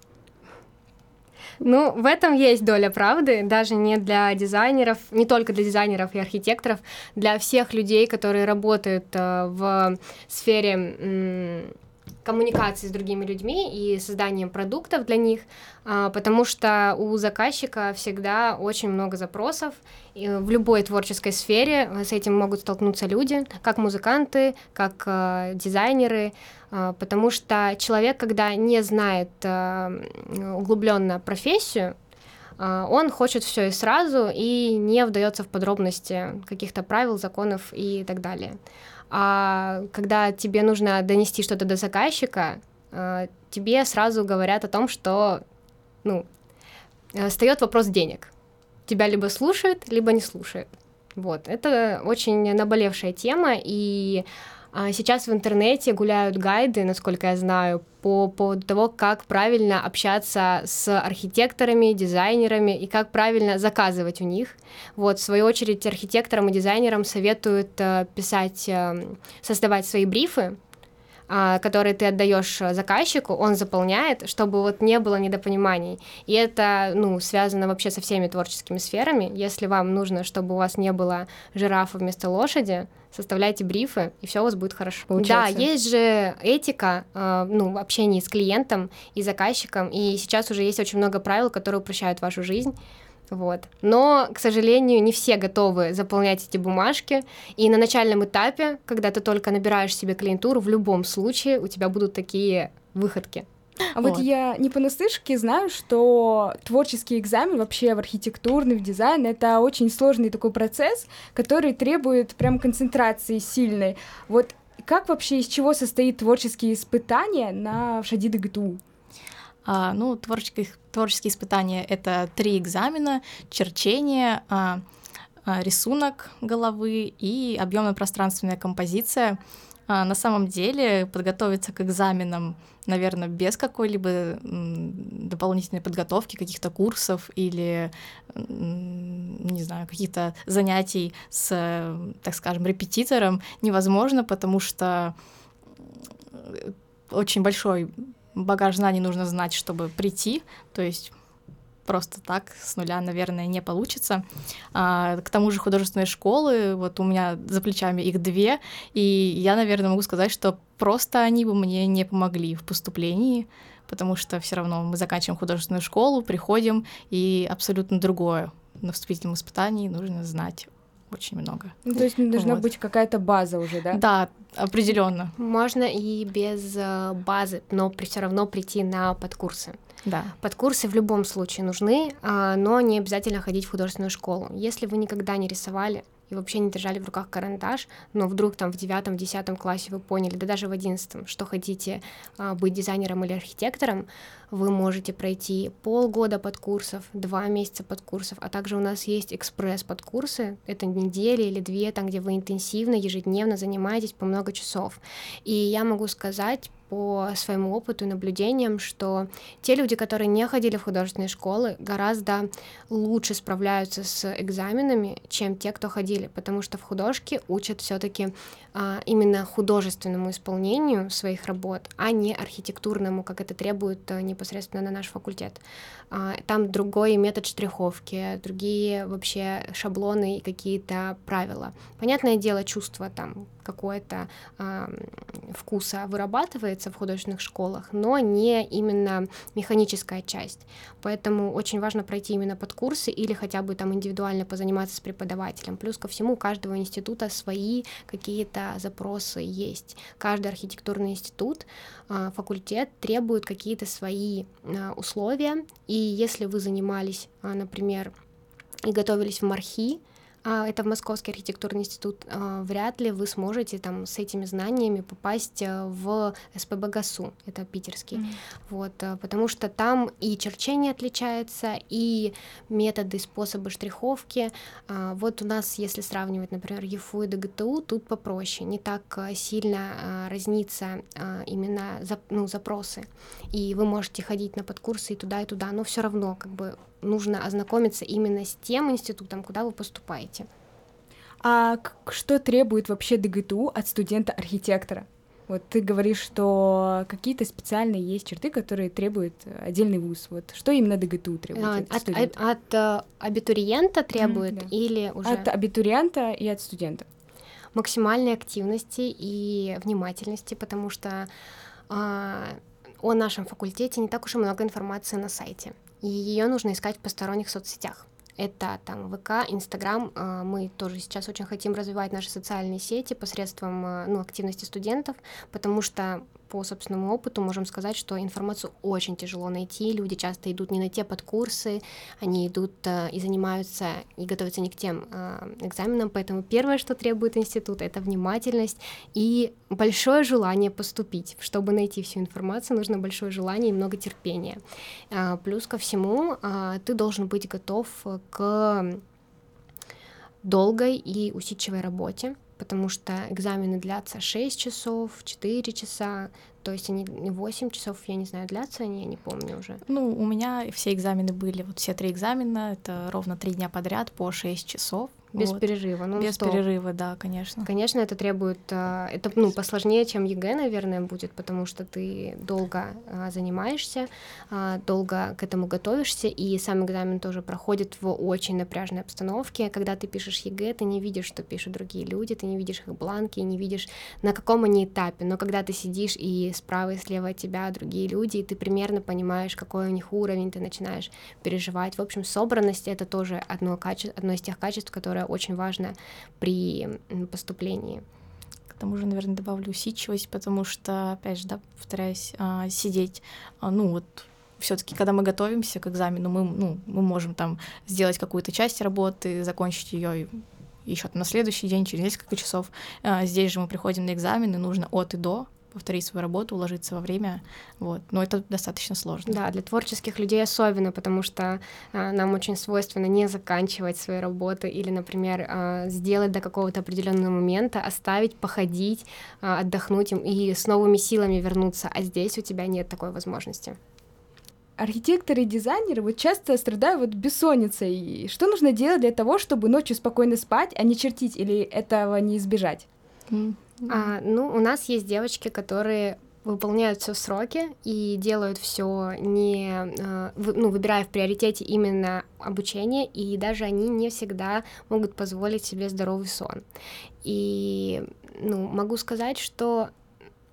S6: Ну, в этом есть доля правды, даже не для дизайнеров, не только для дизайнеров и архитекторов, для всех людей, которые работают э, в сфере коммуникации с другими людьми и созданием продуктов для них, а, потому что у заказчика всегда очень много запросов. И в любой творческой сфере с этим могут столкнуться люди, как музыканты, как э, дизайнеры, э, потому что человек, когда не знает э, углубленно профессию, он хочет все и сразу и не вдается в подробности каких-то правил, законов и так далее а когда тебе нужно донести что-то до заказчика, а, тебе сразу говорят о том, что, ну, встает вопрос денег. Тебя либо слушают, либо не слушают. Вот, это очень наболевшая тема, и сейчас в интернете гуляют гайды, насколько я знаю, по поводу того, как правильно общаться с архитекторами, дизайнерами и как правильно заказывать у них. Вот, в свою очередь, архитекторам и дизайнерам советуют э, писать, э, создавать свои брифы, а, которые ты отдаешь заказчику, он заполняет, чтобы вот не было недопониманий. И это, ну, связано вообще со всеми творческими сферами. Если вам нужно, чтобы у вас не было жирафа вместо лошади, составляйте брифы, и все у вас будет хорошо. Получается. Да, есть же этика, э, ну, в общении с клиентом и заказчиком, и сейчас уже есть очень много правил, которые упрощают вашу жизнь. Вот. Но, к сожалению, не все готовы заполнять эти бумажки. И на начальном этапе, когда ты только набираешь себе клиентуру, в любом случае у тебя будут такие выходки.
S1: А вот. вот я не понаслышке знаю, что творческий экзамен вообще в архитектурный, в дизайн — это очень сложный такой процесс, который требует прям концентрации сильной. Вот как вообще, из чего состоит творческие испытания на Шади ГТУ?
S5: А, ну, творческие, творческие испытания — это три экзамена, черчение, а, а, рисунок головы и объемно-пространственная композиция. А, на самом деле подготовиться к экзаменам, наверное, без какой-либо дополнительной подготовки, каких-то курсов или не знаю, каких-то занятий с, так скажем, репетитором невозможно, потому что очень большой багаж знаний нужно знать, чтобы прийти, то есть просто так с нуля, наверное, не получится. А, к тому же художественные школы, вот у меня за плечами их две, и я, наверное, могу сказать, что просто они бы мне не помогли в поступлении, потому что все равно мы заканчиваем художественную школу, приходим, и абсолютно другое. На вступительном испытании нужно знать очень много.
S1: Ну, то есть должна вот. быть какая-то база уже, да?
S5: Да, определенно.
S6: Можно и без э, базы, но все равно прийти на подкурсы.
S5: Да.
S6: Подкурсы в любом случае нужны, а, но не обязательно ходить в художественную школу. Если вы никогда не рисовали, и вообще не держали в руках карандаш, но вдруг там в девятом, десятом классе вы поняли, да даже в одиннадцатом, что хотите а, быть дизайнером или архитектором, вы можете пройти полгода под курсов, два месяца под курсов, а также у нас есть экспресс под курсы, это недели или две, там, где вы интенсивно, ежедневно занимаетесь по много часов. И я могу сказать по своему опыту и наблюдениям, что те люди, которые не ходили в художественные школы, гораздо лучше справляются с экзаменами, чем те, кто ходили, потому что в художке учат все-таки а, именно художественному исполнению своих работ, а не архитектурному, как это требует а, непосредственно на наш факультет. А, там другой метод штриховки, другие вообще шаблоны и какие-то правила. Понятное дело, чувство там какое-то э, вкуса вырабатывается в художественных школах, но не именно механическая часть. Поэтому очень важно пройти именно под курсы или хотя бы там индивидуально позаниматься с преподавателем. Плюс ко всему у каждого института свои какие-то запросы есть. Каждый архитектурный институт, э, факультет требует какие-то свои э, условия. И если вы занимались, э, например, и готовились в Мархи, это в Московский архитектурный институт, а, вряд ли вы сможете там с этими знаниями попасть э, в СПБ ГАСУ, это питерский, mm-hmm. вот, э, потому что там и черчение отличается, и методы, способы штриховки. А, вот у нас, если сравнивать, например, ЕФУ и ДГТУ, тут попроще, не так э, сильно разнится именно ну, запросы, и вы можете ходить на подкурсы и туда, и туда, но все равно как бы нужно ознакомиться именно с тем институтом, куда вы поступаете.
S1: А что требует вообще ДГТУ от студента-архитектора? Вот ты говоришь, что какие-то специальные есть черты, которые требует отдельный вуз. Вот что именно ДГТУ требует а, от,
S6: от? От, от, от абитуриента требует mm, да. или уже...
S1: От абитуриента и от студента.
S6: Максимальной активности и внимательности, потому что а, о нашем факультете не так уж и много информации на сайте и ее нужно искать в посторонних соцсетях. Это там ВК, Инстаграм. А, мы тоже сейчас очень хотим развивать наши социальные сети посредством а, ну, активности студентов, потому что по собственному опыту можем сказать, что информацию очень тяжело найти. Люди часто идут не на те подкурсы, они идут э, и занимаются и готовятся не к тем э, экзаменам. Поэтому первое, что требует институт, это внимательность и большое желание поступить. Чтобы найти всю информацию, нужно большое желание и много терпения. Э, плюс ко всему, ты должен быть готов к долгой и усидчивой работе потому что экзамены длятся 6 часов, 4 часа, то есть они 8 часов, я не знаю, длятся они, я не помню уже.
S5: Ну, у меня все экзамены были, вот все три экзамена, это ровно три дня подряд по 6 часов.
S6: Без вот. перерыва, ну
S5: Без стоп. перерыва, да, конечно.
S6: Конечно, это требует, а, это ну посложнее, чем ЕГЭ, наверное, будет, потому что ты долго а, занимаешься, а, долго к этому готовишься, и сам экзамен тоже проходит в очень напряженной обстановке. Когда ты пишешь ЕГЭ, ты не видишь, что пишут другие люди, ты не видишь их бланки, не видишь, на каком они этапе. Но когда ты сидишь и справа и слева от тебя другие люди, и ты примерно понимаешь, какой у них уровень, ты начинаешь переживать. В общем, собранность это тоже одно, каче... одно из тех качеств, которое очень важно при поступлении.
S5: К тому же, наверное, добавлю усидчивость, потому что, опять же, да, повторяюсь, а, сидеть, а, ну вот все-таки, когда мы готовимся к экзамену, мы, ну, мы можем там сделать какую-то часть работы, закончить ее еще на следующий день, через несколько часов. А, здесь же мы приходим на экзамен, и нужно от и до повторить свою работу, уложиться во время, вот. Но это достаточно сложно.
S6: Да, для творческих людей особенно, потому что а, нам очень свойственно не заканчивать свои работы или, например, а, сделать до какого-то определенного момента, оставить, походить, а, отдохнуть им и с новыми силами вернуться, а здесь у тебя нет такой возможности.
S1: архитекторы и дизайнеры вот часто страдают вот бессонницей. Что нужно делать для того, чтобы ночью спокойно спать, а не чертить, или этого не избежать?
S6: А, ну, у нас есть девочки, которые выполняют все сроки и делают все не, э, ну, выбирая в приоритете именно обучение, и даже они не всегда могут позволить себе здоровый сон. И ну, могу сказать, что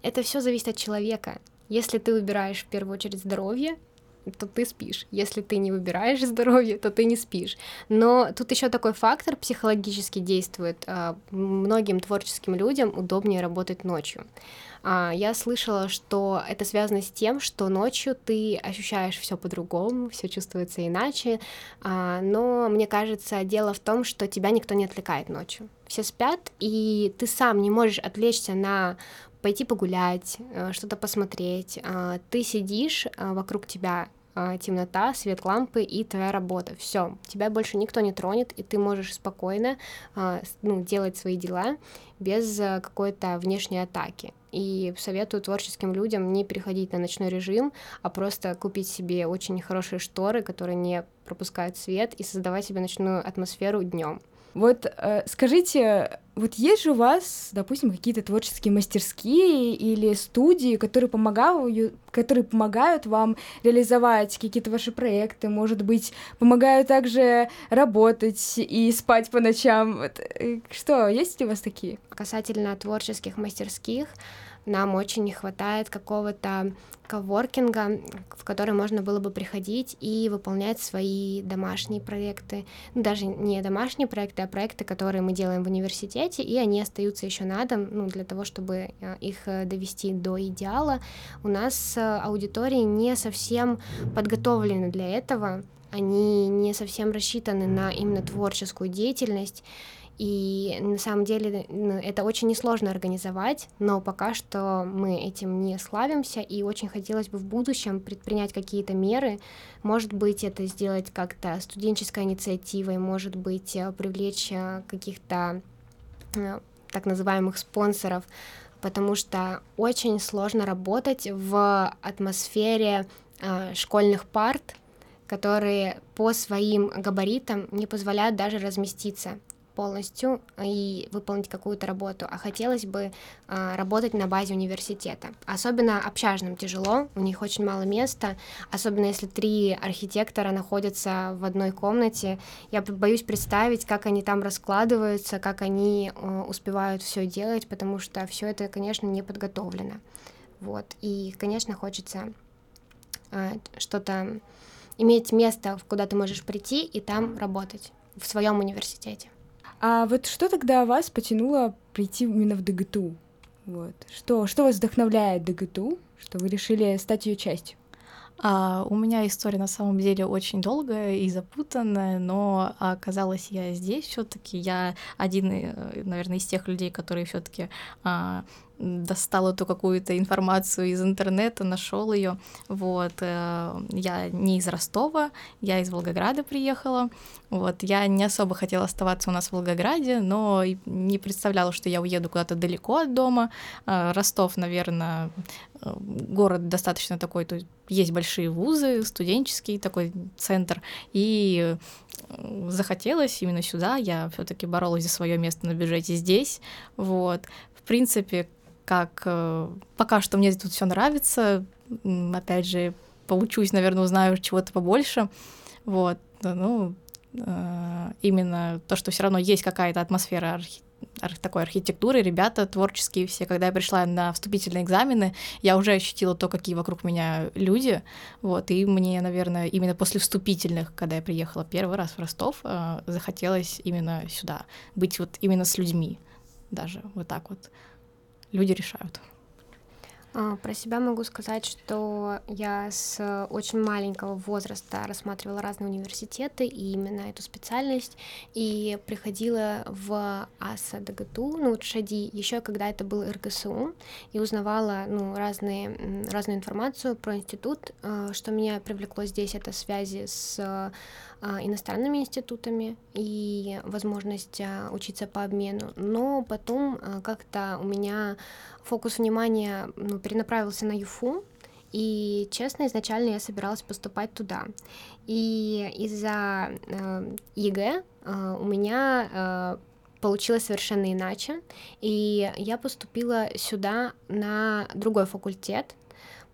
S6: это все зависит от человека. Если ты выбираешь в первую очередь здоровье, то ты спишь. Если ты не выбираешь здоровье, то ты не спишь. Но тут еще такой фактор психологически действует. А, многим творческим людям удобнее работать ночью. А, я слышала, что это связано с тем, что ночью ты ощущаешь все по-другому, все чувствуется иначе. А, но мне кажется, дело в том, что тебя никто не отвлекает ночью. Все спят, и ты сам не можешь отвлечься на пойти погулять, э, что-то посмотреть. А, ты сидишь, а, вокруг тебя а, темнота, свет лампы и твоя работа. Все, тебя больше никто не тронет, и ты можешь спокойно ну, делать свои дела без э, какой-то внешней атаки. И советую творческим людям не переходить на ночной режим, а просто купить себе очень хорошие шторы, которые не пропускают свет, и создавать себе ночную атмосферу днем.
S1: Вот э, скажите, вот есть же у вас, допустим, какие-то творческие мастерские или студии, которые помогают, которые помогают вам реализовать какие-то ваши проекты, может быть, помогают также работать и спать по ночам. Вот, э, что, есть ли у вас такие?
S6: Касательно творческих мастерских, нам очень не хватает какого-то коворкинга, в который можно было бы приходить и выполнять свои домашние проекты. Ну, даже не домашние проекты, а проекты, которые мы делаем в университете, и они остаются еще на дом, ну, для того, чтобы э, их э, довести до идеала. У нас э, аудитории не совсем подготовлены для этого, они не совсем рассчитаны на именно творческую деятельность, и на самом деле ну, это очень несложно организовать, но пока что мы этим не славимся, и очень хотелось бы в будущем предпринять какие-то меры. Может быть, это сделать как-то студенческой инициативой, может быть, э, привлечь э, каких-то э, так называемых спонсоров, потому что очень сложно работать в атмосфере школьных парт, которые по своим габаритам не позволяют даже разместиться полностью и выполнить какую-то работу, а хотелось бы а, работать на базе университета. Особенно общажным тяжело, у них очень мало места, особенно если три архитектора находятся в одной комнате. Я боюсь представить, как они там раскладываются, как они а, успевают все делать, потому что все это, конечно, не подготовлено. Вот. И, конечно, хочется а, что-то иметь место, куда ты можешь прийти и там работать в своем университете.
S1: А вот что тогда вас потянуло прийти именно в ДГТУ? Вот. Что, что вас вдохновляет ДГТУ, что вы решили стать ее частью?
S5: А, у меня история на самом деле очень долгая и запутанная, но оказалась я здесь все-таки. Я один, э, наверное, из тех людей, которые все-таки а, достал эту какую-то информацию из интернета, нашел ее. Вот, э, я не из Ростова, я из Волгограда приехала. Вот, я не особо хотела оставаться у нас в Волгограде, но не представляла, что я уеду куда-то далеко от дома. Э, Ростов, наверное, э, город достаточно такой, то есть большие вузы, студенческий такой центр, и захотелось именно сюда, я все-таки боролась за свое место на бюджете здесь, вот. В принципе, как э, пока что мне тут все нравится. Опять же, поучусь, наверное, узнаю чего-то побольше. Вот, ну, э, именно то, что все равно есть какая-то атмосфера архи такой архитектуры, ребята творческие все. Когда я пришла на вступительные экзамены, я уже ощутила то, какие вокруг меня люди, вот, и мне, наверное, именно после вступительных, когда я приехала первый раз в Ростов, э, захотелось именно сюда, быть вот именно с людьми даже, вот так вот люди решают.
S6: А, про себя могу сказать, что я с очень маленького возраста рассматривала разные университеты и именно эту специальность, и приходила в АСА ДГТУ, ну, ШАДИ, еще когда это был РГСУ, и узнавала, ну, разные, разную информацию про институт. А, что меня привлекло здесь, это связи с иностранными институтами и возможность учиться по обмену, но потом как-то у меня фокус внимания ну, перенаправился на ЮФУ, И, честно, изначально я собиралась поступать туда. И из-за э, ЕГЭ э, у меня э, получилось совершенно иначе. И я поступила сюда на другой факультет,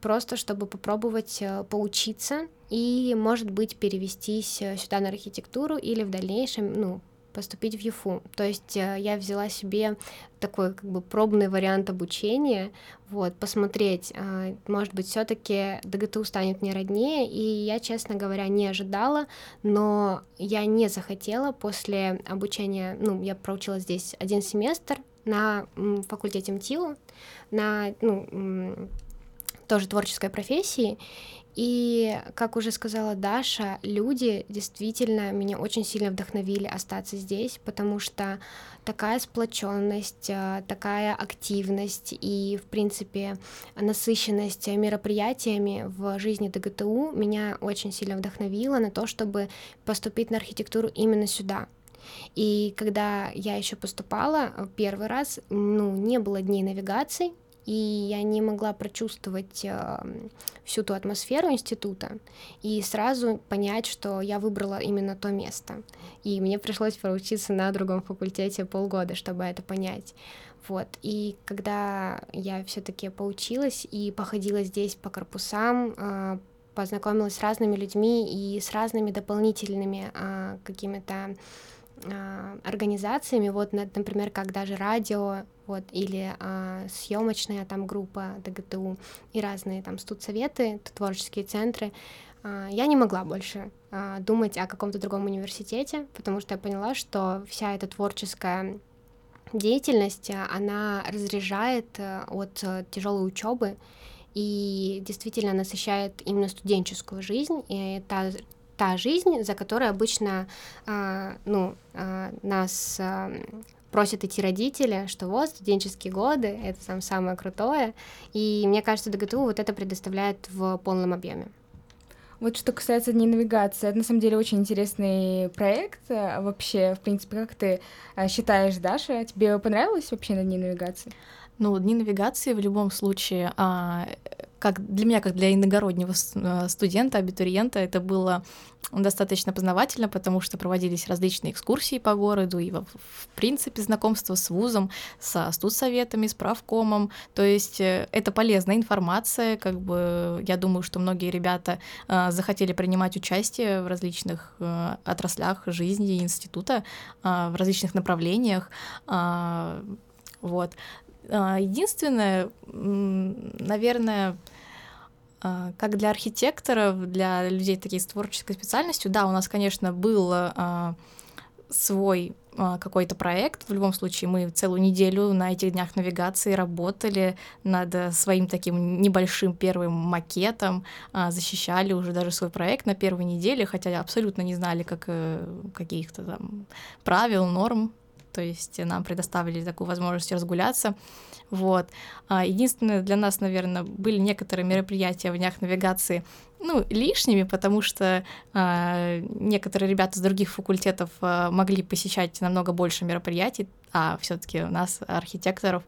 S6: просто чтобы попробовать э, поучиться и, может быть, перевестись э, сюда на архитектуру или в дальнейшем, ну, поступить в ЮФУ. То есть э, я взяла себе такой как бы пробный вариант обучения, вот, посмотреть, может быть, все таки ДГТУ станет мне роднее, и я, честно говоря, не ожидала, но я не захотела. После обучения, ну, я проучилась здесь один семестр на факультете МТИУ, на, ну, тоже творческой профессии. И, как уже сказала Даша, люди действительно меня очень сильно вдохновили остаться здесь, потому что такая сплоченность, э, такая активность и, в принципе, насыщенность мероприятиями в жизни ДГТУ меня очень сильно вдохновила на то, чтобы поступить на архитектуру именно сюда. И когда я еще поступала первый раз, ну, не было дней навигации, и я не могла прочувствовать э, всю ту атмосферу института и сразу понять, что я выбрала именно то место. И мне пришлось проучиться на другом факультете полгода, чтобы это понять. Вот. И когда я все-таки поучилась и походила здесь по корпусам, э, познакомилась с разными людьми и с разными дополнительными э, какими-то организациями, вот, например, как даже радио, вот, или а, съемочная там группа ДГТУ и разные там студсоветы, творческие центры, а, я не могла больше а, думать о каком-то другом университете, потому что я поняла, что вся эта творческая деятельность, она разряжает э, от э, тяжелой учебы и действительно насыщает именно студенческую жизнь, и та, та жизнь, за которой обычно а, ну, а, нас а, просят идти родители, что вот студенческие годы, это там самое крутое, и мне кажется, ДГТУ вот это предоставляет в полном объеме.
S1: Вот что касается дней навигации, это на самом деле очень интересный проект. Вообще, в принципе, как ты считаешь, Даша, тебе понравилось вообще на дни навигации?
S5: Ну, дни навигации в любом случае а, как для меня, как для иногороднего э, студента, абитуриента, это было достаточно познавательно, потому что проводились различные экскурсии по городу и, в, в принципе, знакомство с вузом, со студсоветами, с правкомом. То есть э, это полезная информация, как бы я думаю, что многие ребята э, захотели принимать участие в различных э, отраслях жизни института, э, в различных направлениях. Э, вот. Единственное, наверное, как для архитекторов, для людей таких с творческой специальностью, да, у нас, конечно, был а, свой какой-то проект. В любом случае, мы целую неделю на этих днях навигации работали над своим таким небольшим первым макетом, защищали уже даже свой проект на первой неделе, хотя абсолютно не знали, как э, каких-то там правил, норм то есть нам предоставили такую возможность разгуляться. Вот. А, единственное, для нас, наверное, были некоторые мероприятия в днях навигации, ну, лишними, потому что а, некоторые ребята с других факультетов а, могли посещать намного больше мероприятий, а все-таки у нас, архитекторов,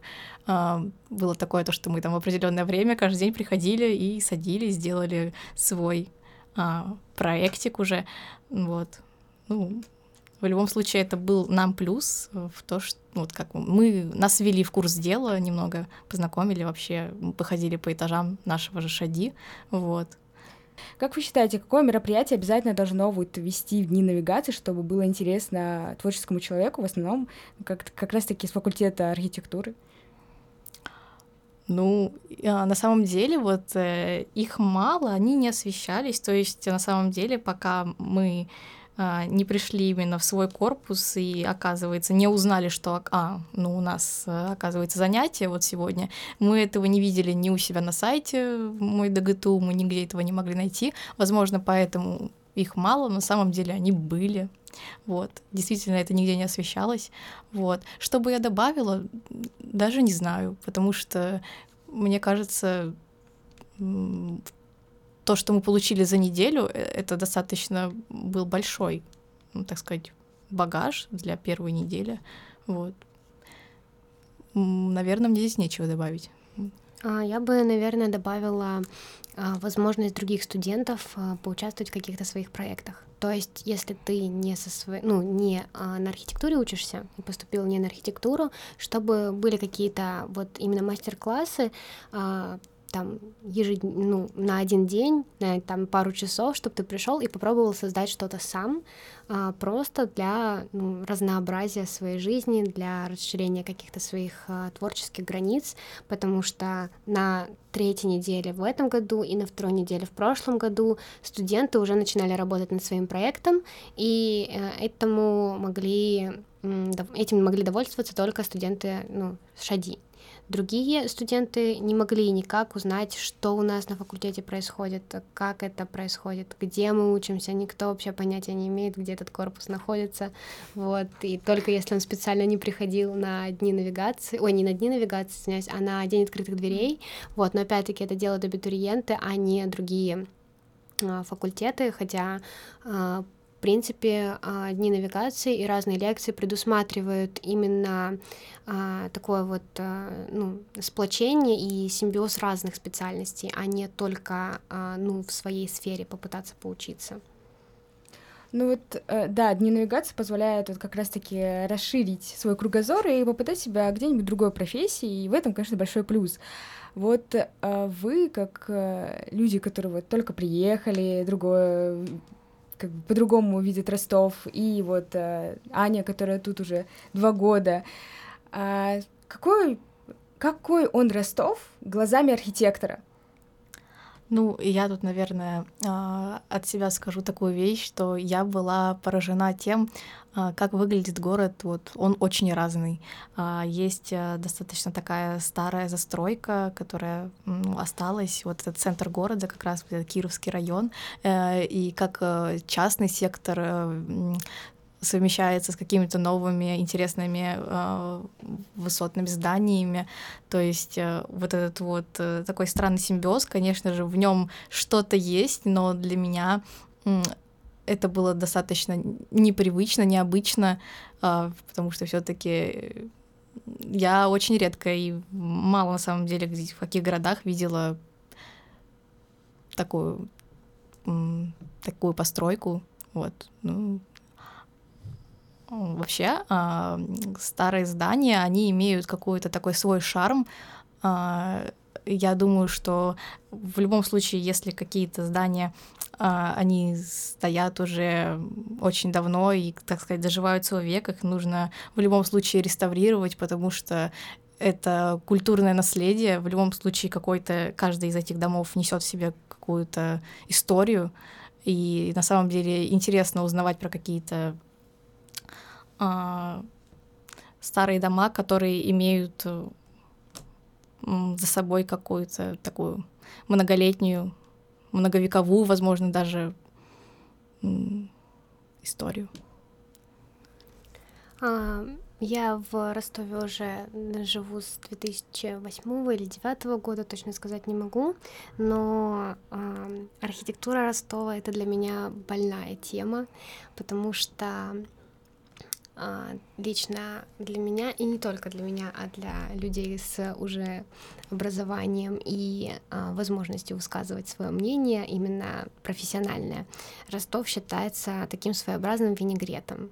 S5: а, было такое, то, что мы там в определенное время каждый день приходили и садились, сделали свой а, проектик уже. Вот. Ну, в любом случае это был нам плюс в то, что ну, вот как мы нас ввели в курс дела, немного познакомили вообще, походили по этажам нашего же шади, вот.
S1: Как вы считаете, какое мероприятие обязательно должно вот вести в дни навигации, чтобы было интересно творческому человеку, в основном как, как раз-таки с факультета архитектуры?
S5: Ну, а, на самом деле, вот э, их мало, они не освещались. То есть, на самом деле, пока мы не пришли именно в свой корпус и, оказывается, не узнали, что, а, ну, у нас, э, оказывается, занятие вот сегодня. Мы этого не видели ни у себя на сайте, мой ДГТУ, мы нигде этого не могли найти. Возможно, поэтому их мало, но на самом деле они были. Вот. Действительно, это нигде не освещалось. Вот. Что бы я добавила, даже не знаю, потому что, мне кажется, то, что мы получили за неделю, э, это достаточно был большой, ну, так сказать, багаж для первой недели. Вот. Наверное, мне здесь нечего добавить.
S6: А, я бы, наверное, добавила а, возможность других студентов а, поучаствовать в каких-то своих проектах. То есть, если ты не со своей, ну, не на архитектуре учишься и поступил не на архитектуру, чтобы были какие-то вот именно мастер-классы, там ежедневно, ну, на один день, на там пару часов, чтобы ты пришел и попробовал создать что-то сам, а, просто для ну, разнообразия своей жизни, для расширения каких-то своих а, творческих границ, потому что на третьей неделе в этом году и на второй неделе в прошлом году студенты уже начинали работать над своим проектом, и э, этому могли этим могли довольствоваться только студенты ну, ШАДИ. Другие студенты не могли никак узнать, что у нас на факультете происходит, как это происходит, где мы учимся, никто вообще понятия не имеет, где этот корпус находится, вот, и только если он специально не приходил на дни навигации, ой, не на дни навигации, извиняюсь, а на день открытых дверей, вот, но опять-таки это делают абитуриенты, а не другие а, факультеты, хотя а, принципе, а, дни навигации и разные лекции предусматривают именно а, такое вот а, ну, сплочение и симбиоз разных специальностей, а не только ну, в своей сфере попытаться поучиться.
S1: Ну вот, э, да, дни навигации позволяют вот как раз-таки расширить свой кругозор и попытать себя где-нибудь в другой профессии, и в этом, конечно, большой плюс. Вот э, вы, как э, люди, которые вот только приехали, другое как бы по-другому видит Ростов, и вот э, Аня, которая тут уже два года. А какой, какой он Ростов глазами архитектора?
S5: Ну, я тут, наверное, а, от себя скажу такую вещь, что я была поражена тем, а, как выглядит город. Вот он очень разный. А, есть э, достаточно такая старая застройка, которая ну, осталась. Вот этот центр города, как раз Кировский район, э, и как э, частный сектор совмещается с какими-то новыми интересными э, высотными зданиями. То есть э, вот этот вот э, такой странный симбиоз, конечно же, в нем что-то есть, но для меня э, это было достаточно непривычно, необычно, э, потому что все-таки я очень редко и мало на самом деле в каких городах видела такую такую постройку. Вот, ну, Вообще, а, старые здания, они имеют какой-то такой свой шарм. А, я думаю, что в любом случае, если какие-то здания, а, они стоят уже очень давно и, так сказать, доживают свой век, их нужно в любом случае реставрировать, потому что это культурное наследие. В любом случае, какой-то каждый из этих домов несет в себе какую-то историю. И на самом деле интересно узнавать про какие-то старые дома, которые имеют за собой какую-то такую многолетнюю, многовековую, возможно, даже историю.
S6: А, я в Ростове уже живу с 2008 или 2009 года, точно сказать не могу, но э, архитектура Ростова это для меня больная тема, потому что а, лично для меня, и не только для меня, а для людей с уже образованием и а, возможностью высказывать свое мнение, именно профессиональное. Ростов считается таким своеобразным винегретом.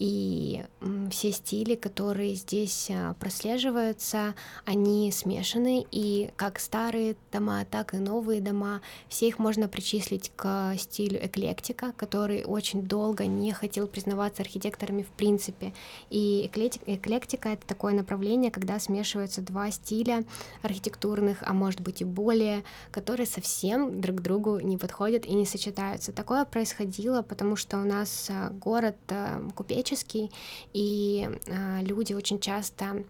S6: И все стили, которые здесь а, прослеживаются, они смешаны, и как старые дома, так и новые дома, все их можно причислить к стилю эклектика, который очень долго не хотел признаваться архитекторами в принципе. И эклектика — это такое направление, когда смешиваются два стиля архитектурных, а может быть и более, которые совсем друг другу не подходят и не сочетаются. Такое происходило, потому что у нас а, город а, коммерческий, и э, люди очень часто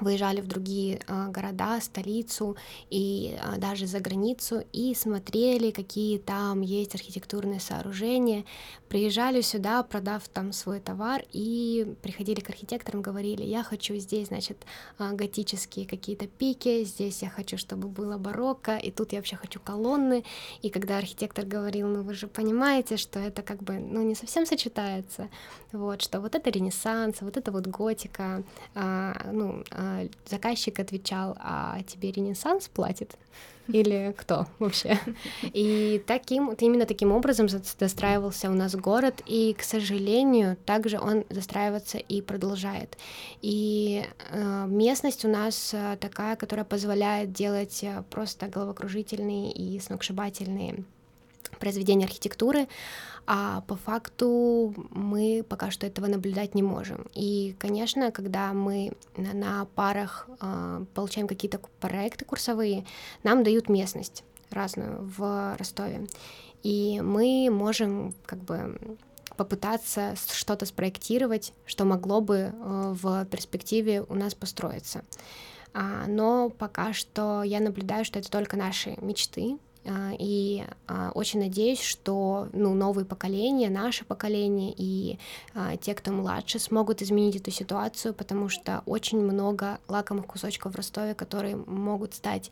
S6: выезжали в другие э, города, столицу и э, даже за границу и смотрели, какие там есть архитектурные сооружения, приезжали сюда, продав там свой товар и приходили к архитекторам, говорили, я хочу здесь, значит, э, готические какие-то пики, здесь я хочу, чтобы было барокко, и тут я вообще хочу колонны, и когда архитектор говорил, ну вы же понимаете, что это как бы, ну не совсем сочетается, вот, что вот это ренессанс, вот это вот готика, ну, заказчик отвечал, а тебе Ренессанс платит? Или кто вообще? И таким, именно таким образом застраивался у нас город, и, к сожалению, также он застраиваться и продолжает. И э, местность у нас э, такая, которая позволяет делать э, просто головокружительные и сногсшибательные произведения архитектуры, а по факту мы пока что этого наблюдать не можем. И, конечно, когда мы на парах э, получаем какие-то проекты курсовые, нам дают местность разную в Ростове. И мы можем как бы попытаться что-то спроектировать, что могло бы э, в перспективе у нас построиться. А, но пока что я наблюдаю, что это только наши мечты, и а, очень надеюсь, что ну, новые поколения, наше поколение и а, те, кто младше, смогут изменить эту ситуацию, потому что очень много лакомых кусочков в Ростове, которые могут стать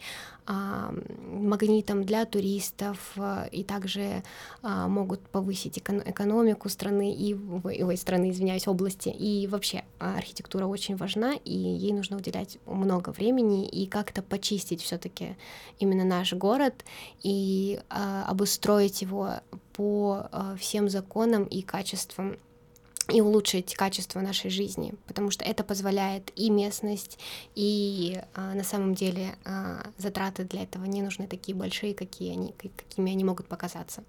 S6: магнитом для туристов и также могут повысить экономику страны и ой, страны, извиняюсь, области. И вообще архитектура очень важна, и ей нужно уделять много времени и как-то почистить все-таки именно наш город э, обустроить его по э, всем законам и качествам и улучшить качество нашей жизни, потому что это позволяет и местность, и э, на самом деле э, затраты для этого не нужны такие большие, какие они, какими они могут показаться.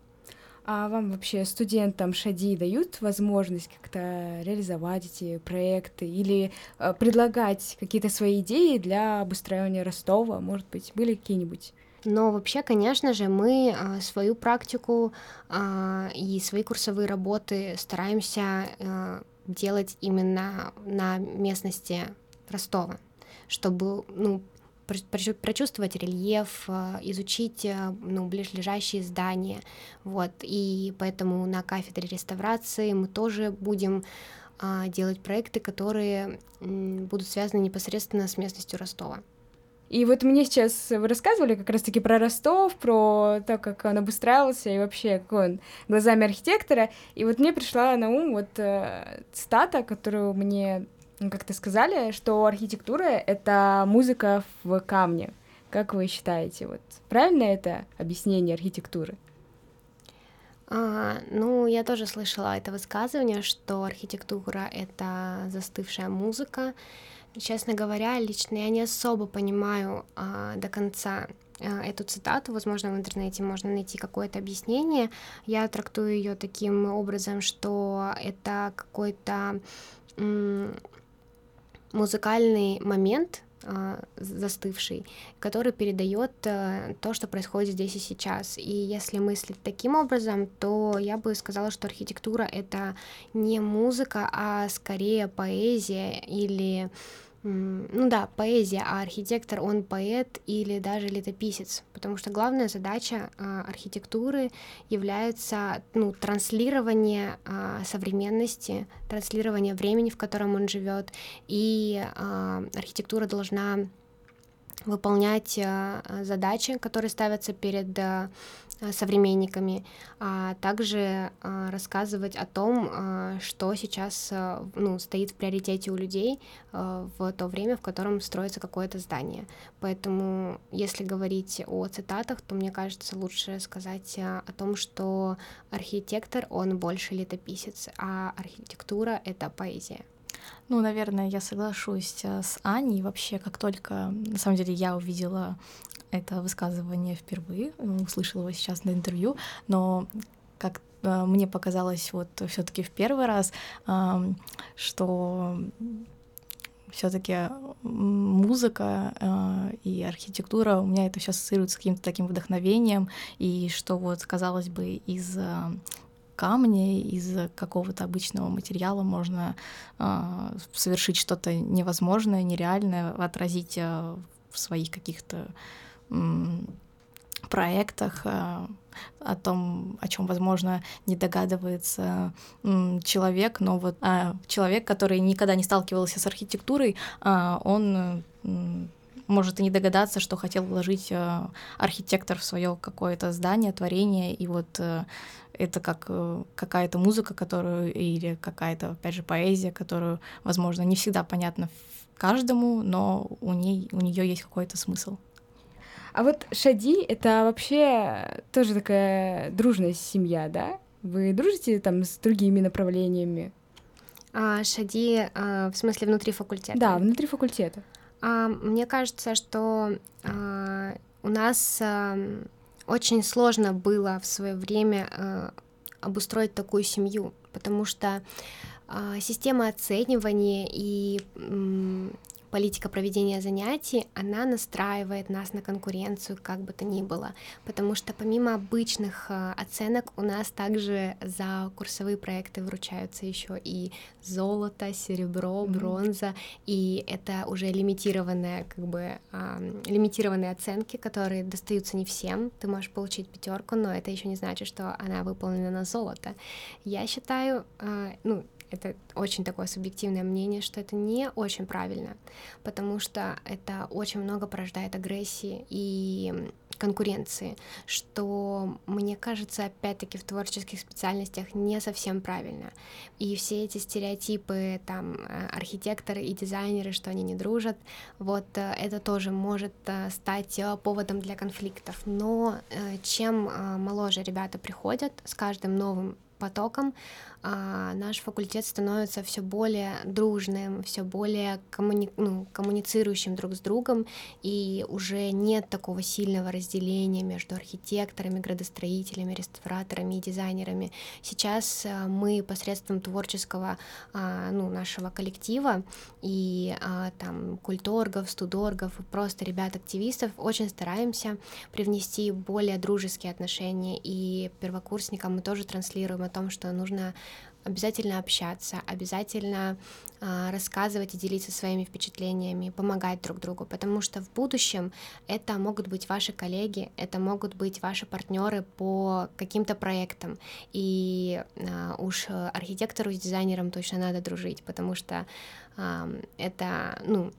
S1: А вам вообще студентам ШАДИ дают возможность как-то реализовать эти проекты или э, предлагать какие-то свои идеи для обустраивания Ростова? Может быть, были какие-нибудь?
S6: Но вообще, конечно же, мы а, свою практику а, и свои курсовые работы стараемся а, делать именно на местности Ростова, чтобы ну, прочувствовать рельеф, изучить ну, ближайшие здания. Вот. И поэтому на кафедре реставрации мы тоже будем делать проекты, которые будут связаны непосредственно с местностью Ростова.
S1: И вот мне сейчас вы рассказывали как раз-таки про Ростов, про то, как он обустраивался и вообще какой он глазами архитектора. И вот мне пришла на ум вот э, цитата, которую мне как-то сказали, что архитектура — это музыка в камне. Как вы считаете, вот правильно это объяснение архитектуры?
S6: А, ну, я тоже слышала это высказывание, что архитектура — это застывшая музыка, Честно говоря, лично я не особо понимаю а, до конца а, эту цитату, возможно, в интернете можно найти какое-то объяснение. Я трактую ее таким образом, что это какой-то музыкальный момент, застывший, который передает а, то, что происходит здесь и сейчас. И если мыслить таким образом, то я бы сказала, что архитектура это не музыка, а скорее поэзия или ну да, поэзия, а архитектор, он поэт или даже летописец, потому что главная задача а, архитектуры является ну, транслирование а, современности, транслирование времени, в котором он живет, и а, архитектура должна выполнять задачи, которые ставятся перед современниками, а также а, рассказывать о том, а, что сейчас э, ну, стоит в приоритете у людей э, в то время, в котором строится какое-то здание. Поэтому, если говорить о цитатах, то мне кажется, лучше сказать о том, что архитектор, он больше летописец, а архитектура — это поэзия.
S5: Ну, наверное, я соглашусь с Аней. Вообще, как только, на самом деле, я увидела это высказывание впервые, услышала его сейчас на интервью, но как э, мне показалось вот все-таки в первый раз, что все-таки музыка э, и архитектура у меня это все ассоциируется с каким-то таким вдохновением, и что вот, казалось бы, из э, камня, из какого-то обычного материала можно совершить что-то невозможное, нереальное, отразить в своих каких-то проектах, э, о том, о чем, возможно, не догадывается человек, но вот а, человек, который никогда не сталкивался с архитектурой, а, он может и не догадаться, что хотел вложить э, архитектор в свое какое-то здание, творение, и вот э, это как какая-то музыка, которую или какая-то, опять же, поэзия, которую, возможно, не всегда понятна каждому, но у ней у нее есть какой-то смысл.
S1: А вот Шади — это вообще тоже такая дружная семья, да? Вы дружите там с другими направлениями?
S6: А, Шади, а, в смысле внутри факультета?
S1: Да, внутри факультета.
S6: А, мне кажется, что а, у нас а, очень сложно было в свое время а, обустроить такую семью, потому что а, система оценивания и политика проведения занятий, она настраивает нас на конкуренцию, как бы то ни было, потому что помимо обычных э, оценок у нас также за курсовые проекты вручаются еще и золото, серебро, бронза, mm-hmm. и это уже лимитированные, как бы, э, лимитированные оценки, которые достаются не всем. Ты можешь получить пятерку, но это еще не значит, что она выполнена на золото. Я считаю, э, ну, это очень такое субъективное мнение, что это не очень правильно, потому что это очень много порождает агрессии и конкуренции, что, мне кажется, опять-таки в творческих специальностях не совсем правильно. И все эти стереотипы, там, э, архитекторы и дизайнеры, что они не дружат, вот э, это тоже может э, стать поводом для конфликтов. Но чем моложе ребята приходят с каждым новым потоком, наш факультет становится все более дружным, все более коммуни ну, коммуницирующим друг с другом, и уже нет такого сильного разделения между архитекторами, градостроителями, реставраторами и дизайнерами. Сейчас а, мы посредством творческого а, ну, нашего коллектива и а, там культоргов, студоргов просто ребят-активистов очень стараемся привнести более дружеские отношения, и первокурсникам мы тоже транслируем о том, что нужно обязательно общаться, обязательно э, рассказывать и делиться своими впечатлениями, помогать друг другу, потому что в будущем это могут быть ваши коллеги, это могут быть ваши партнеры по каким-то проектам, и э, уж архитектору с дизайнером точно надо дружить, потому что э, это, ну,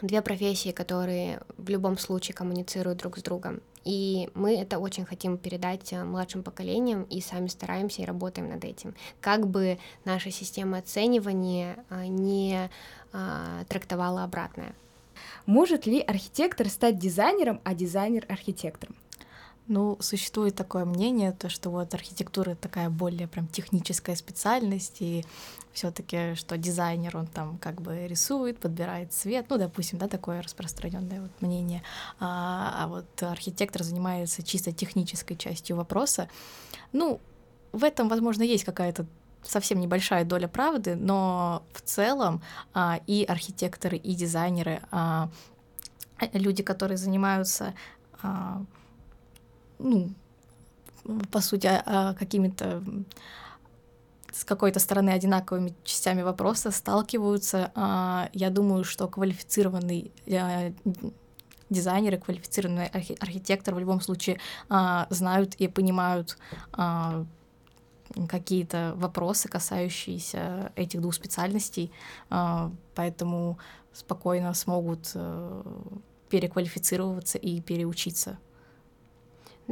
S6: две профессии, которые в любом случае коммуницируют друг с другом. И мы это очень хотим передать э, младшим поколениям и сами стараемся и работаем над этим. Как бы наша система оценивания э, не а, трактовала обратное.
S1: Может ли архитектор стать дизайнером, а дизайнер архитектором?
S5: Ну, существует такое мнение, то, что вот архитектура такая более прям техническая специальность, и все-таки, что дизайнер, он там как бы рисует, подбирает цвет, ну, допустим, да, такое распространенное вот мнение, а, а вот архитектор занимается чисто технической частью вопроса. Ну, в этом, возможно, есть какая-то совсем небольшая доля правды, но в целом а, и архитекторы, и дизайнеры, а, люди, которые занимаются а, ну, по сути, а, а, какими-то с какой-то стороны одинаковыми частями вопроса сталкиваются. А, я думаю, что квалифицированный дизайнер и квалифицированный архитектор в любом случае знают и понимают какие-то вопросы, касающиеся этих двух специальностей, поэтому спокойно смогут э, переквалифицироваться и переучиться.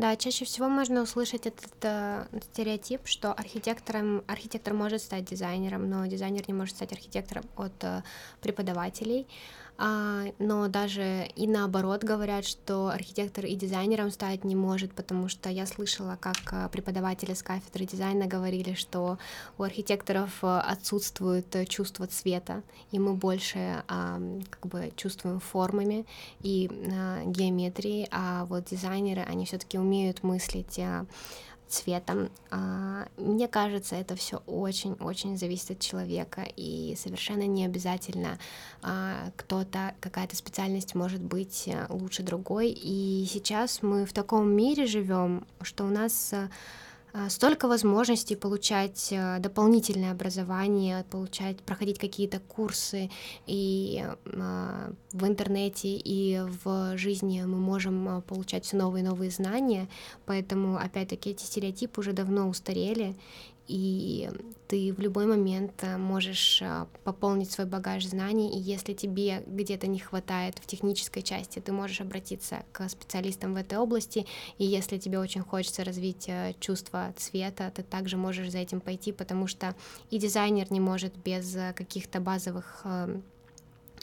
S6: Да, чаще всего можно услышать этот э, стереотип, что архитектором, архитектор может стать дизайнером, но дизайнер не может стать архитектором от э, преподавателей. А, но даже и наоборот говорят, что архитектор и дизайнером стать не может, потому что я слышала, как э, преподаватели с кафедры дизайна говорили, что у архитекторов э, отсутствует э, чувство цвета, и мы больше как бы чувствуем формами и геометрией, а вот дизайнеры, они все-таки умеют мыслить цветом. А, мне кажется, это все очень-очень зависит от человека, и совершенно не обязательно а, кто-то, какая-то специальность может быть э, лучше другой. И сейчас мы в таком мире живем, что у нас э, столько возможностей получать э, дополнительное образование, получать, проходить какие-то курсы. И а, в интернете и в жизни мы можем а, получать все новые и новые знания, поэтому опять-таки эти стереотипы уже давно устарели, и ты в любой момент э, можешь э, пополнить свой багаж знаний, и если тебе где-то не хватает в технической части, ты можешь обратиться к специалистам в этой области, и если тебе очень хочется развить э, чувство цвета, ты также можешь за этим пойти, потому что и дизайнер не может без каких-то базовых эм, Э,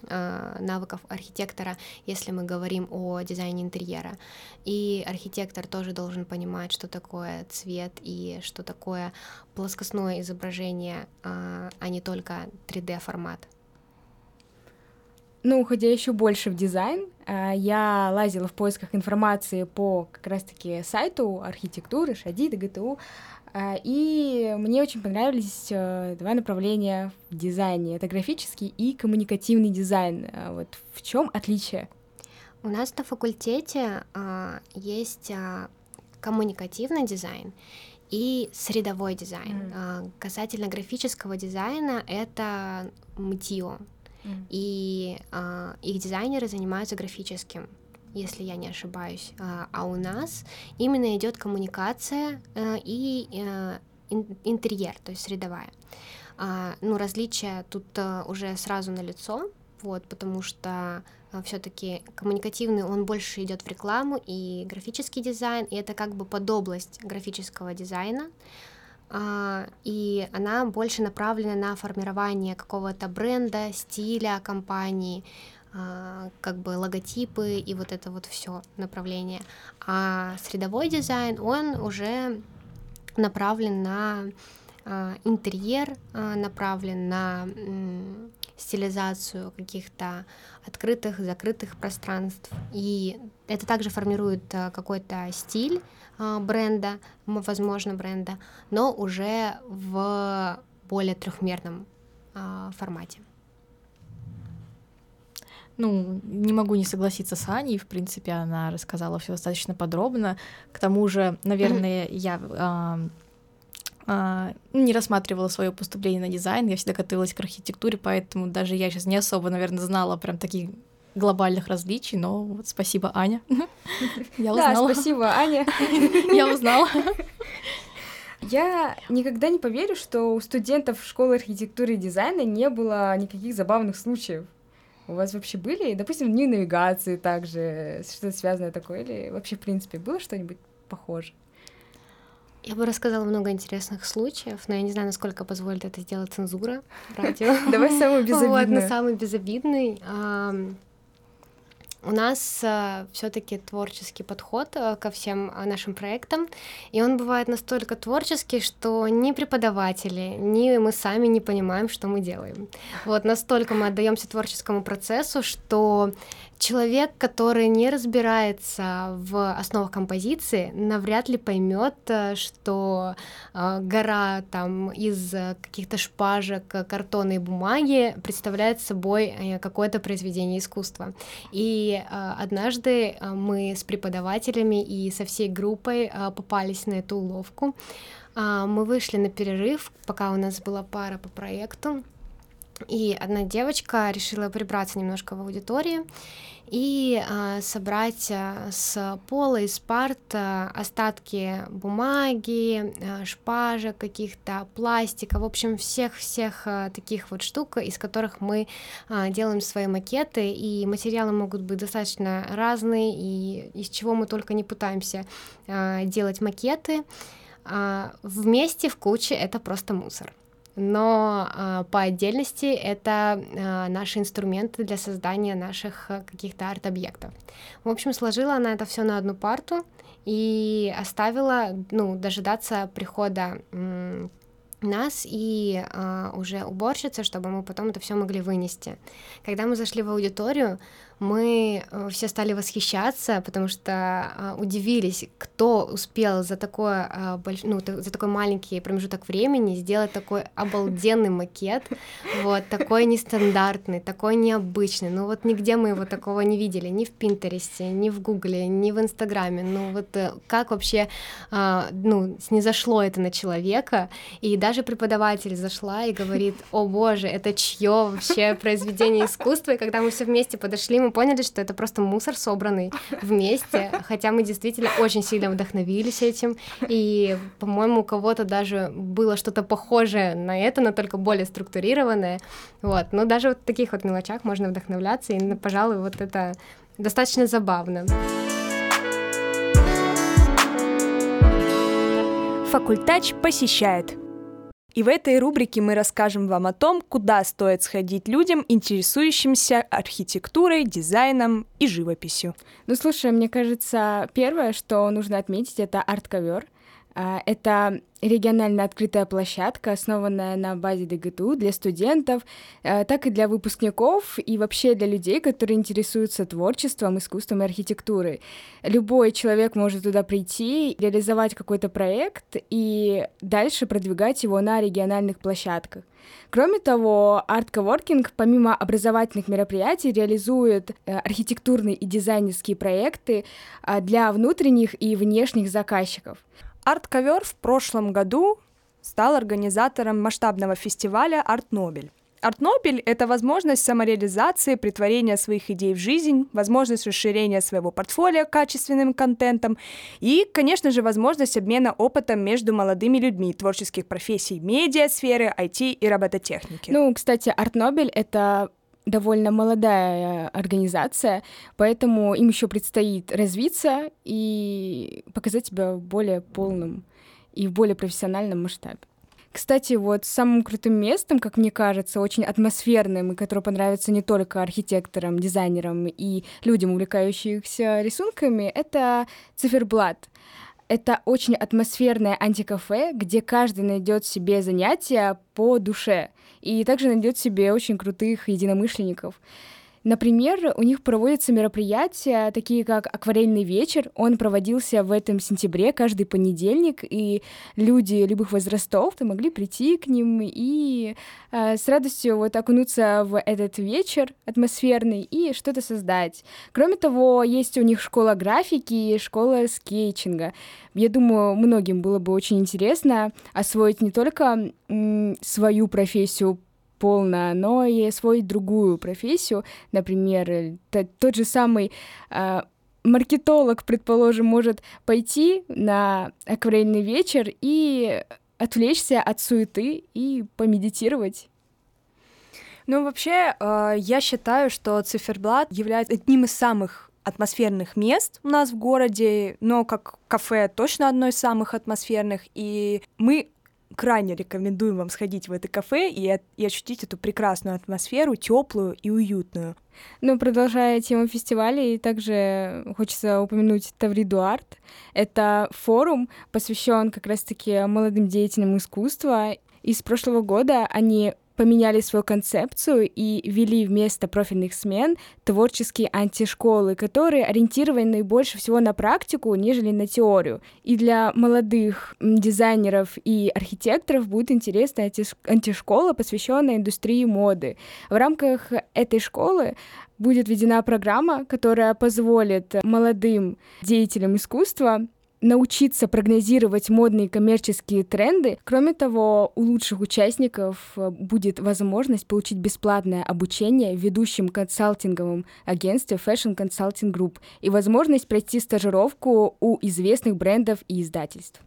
S6: навыков архитектора, если мы говорим о дизайне интерьера. И архитектор тоже должен понимать, что такое цвет и что такое плоскостное изображение, а, а не только 3D-формат.
S1: Ну, уходя еще больше в дизайн, э, я лазила в поисках информации по как раз-таки сайту архитектуры, Шадида, ГТУ, а, и мне очень понравились э, два направления в дизайне. Это графический и коммуникативный дизайн. А, вот в чем отличие?
S6: У нас на факультете а, есть а, коммуникативный дизайн и средовой дизайн. Мм. А, касательно графического дизайна это МТИО. Mm. И а, их дизайнеры занимаются графическим если я не ошибаюсь. А, а у нас именно идет коммуникация э, и э, интерьер, то есть средовая. А, ну, различия тут э, уже сразу на лицо, вот, потому что все-таки коммуникативный, он больше идет в рекламу и графический дизайн, и это как бы под область графического дизайна, а, и она больше направлена на формирование какого-то бренда, стиля компании, как бы логотипы и вот это вот все направление. А средовой дизайн, он уже направлен на а, интерьер, а, направлен на стилизацию каких-то открытых, закрытых пространств. И это также формирует какой-то стиль бренда, возможно, бренда, но уже в более трехмерном формате.
S5: Ну, не могу не согласиться с Аней. В принципе, она рассказала все достаточно подробно. К тому же, наверное, я а, а, не рассматривала свое поступление на дизайн. Я всегда готовилась к архитектуре, поэтому даже я сейчас не особо, наверное, знала прям таких глобальных различий, но вот спасибо, Аня.
S1: Я узнала. Да, спасибо, Аня.
S5: Я узнала.
S1: Я никогда не поверю, что у студентов школы архитектуры и дизайна не было никаких забавных случаев. У вас вообще были, допустим, дни навигации также, что-то связанное такое, или вообще, в принципе, было что-нибудь похоже?
S6: Я бы рассказала много интересных случаев, но я не знаю, насколько позволит это сделать цензура радио.
S1: Давай самый безобидный. Вот,
S6: самый безобидный. У нас э, все-таки творческий подход э, ко всем э, нашим проектам, и он бывает настолько творческий, что ни преподаватели, ни мы сами не понимаем, что мы делаем. Вот настолько мы отдаемся творческому процессу, что человек, который не разбирается в основах композиции, навряд ли поймет, э, что э, гора там из каких-то шпажек, картона и бумаги представляет собой э, какое-то произведение искусства. И однажды мы с преподавателями и со всей группой попались на эту уловку. Мы вышли на перерыв, пока у нас была пара по проекту, и одна девочка решила прибраться немножко в аудитории и э, собрать э, с пола, из парт остатки бумаги, э, шпажек каких-то, пластика, в общем, всех-всех э, таких вот штук, из которых мы э, делаем свои макеты, и материалы могут быть достаточно разные, и из чего мы только не пытаемся э, делать макеты. Э, вместе в куче это просто мусор но э, по отдельности это э, наши инструменты для создания наших э, каких-то арт-объектов. В общем, сложила она это все на одну парту и оставила, ну, дожидаться прихода нас и э, уже уборщицы, чтобы мы потом это все могли вынести. Когда мы зашли в аудиторию, мы э, все стали восхищаться, потому что э, удивились, кто успел за, такое, э, больш... ну, за такой маленький промежуток времени сделать такой обалденный макет, вот, такой нестандартный, такой необычный. Ну вот нигде мы его такого не видели, ни в Пинтересте, ни в Гугле, ни в Инстаграме. Ну вот как вообще, ну, снизошло это на человека, и да, даже преподаватель зашла и говорит, о боже, это чье вообще произведение искусства, и когда мы все вместе подошли, мы поняли, что это просто мусор, собранный вместе, хотя мы действительно очень сильно вдохновились этим, и, по-моему, у кого-то даже было что-то похожее на это, но только более структурированное, вот, но даже вот в таких вот мелочах можно вдохновляться, и, пожалуй, вот это достаточно забавно.
S2: Факультач посещает. И в этой рубрике мы расскажем вам о том, куда стоит сходить людям, интересующимся архитектурой, дизайном и живописью.
S1: Ну, слушай, мне кажется, первое, что нужно отметить, это арт-ковер. А, это регионально открытая площадка, основанная на базе ДГТУ для студентов, э, так и для выпускников и вообще для людей, которые интересуются творчеством, искусством и архитектурой. Любой человек может туда прийти, реализовать какой-то проект и дальше продвигать его на региональных площадках. Кроме того, Art Coworking помимо образовательных мероприятий реализует э, архитектурные и дизайнерские проекты э, для внутренних и внешних заказчиков.
S2: Арт-ковер в прошлом году стал организатором масштабного фестиваля «Арт Нобель». Арт Нобель — это возможность самореализации, притворения своих идей в жизнь, возможность расширения своего портфолио качественным контентом и, конечно же, возможность обмена опытом между молодыми людьми творческих профессий медиа, сферы, IT и робототехники.
S1: Ну, кстати, Арт Нобель — это довольно молодая организация, поэтому им еще предстоит развиться и показать себя в более полном и в более профессиональном масштабе. Кстати, вот самым крутым местом, как мне кажется, очень атмосферным, и которое понравится не только архитекторам, дизайнерам и людям, увлекающимся рисунками, это циферблат. Это очень атмосферное антикафе, где каждый найдет себе занятия по душе и также найдет себе очень крутых единомышленников. Например, у них проводятся мероприятия, такие как акварельный вечер. Он проводился в этом сентябре каждый понедельник, и люди любых возрастов могли прийти к ним и э, с радостью вот окунуться в этот вечер атмосферный и что-то создать. Кроме того, есть у них школа графики, школа скетчинга. Я думаю, многим было бы очень интересно освоить не только м, свою профессию полно, но и освоить другую профессию, например, тот же самый э, маркетолог, предположим, может пойти на акварельный вечер и отвлечься от суеты и помедитировать.
S2: Ну, вообще, э, я считаю, что циферблат является одним из самых атмосферных мест у нас в городе, но как кафе точно одно из самых атмосферных, и мы крайне рекомендуем вам сходить в это кафе и, и ощутить эту прекрасную атмосферу, теплую и уютную.
S1: Ну, продолжая тему фестиваля, и также хочется упомянуть Тавриду Арт. Это форум, посвящен как раз-таки молодым деятелям искусства. И с прошлого года они поменяли свою концепцию и ввели вместо профильных смен творческие антишколы, которые ориентированы больше всего на практику, нежели на теорию. И для молодых дизайнеров и архитекторов будет интересна антишкола, посвященная индустрии моды. В рамках этой школы будет введена программа, которая позволит молодым деятелям искусства научиться прогнозировать модные коммерческие тренды. Кроме того, у лучших участников э, будет возможность получить бесплатное обучение в ведущем консалтинговом агентстве Fashion Consulting Group и возможность пройти стажировку у известных брендов и издательств.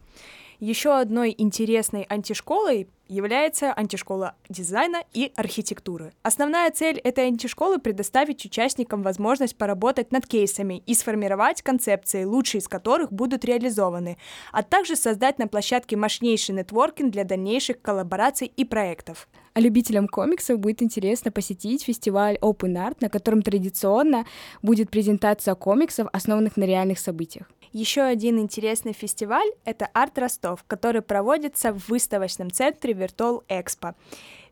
S2: Еще одной интересной антишколой является антишкола дизайна и архитектуры. Основная цель этой антишколы — предоставить участникам возможность поработать над кейсами и сформировать концепции, лучшие из которых будут реализованы, а также создать на площадке мощнейший нетворкинг для дальнейших коллабораций и проектов.
S1: А любителям комиксов будет интересно посетить фестиваль Open Art, на котором традиционно будет презентация комиксов, основанных на реальных событиях.
S2: Еще один интересный фестиваль — это Арт Ростов, который проводится в выставочном центре Виртуал Экспо.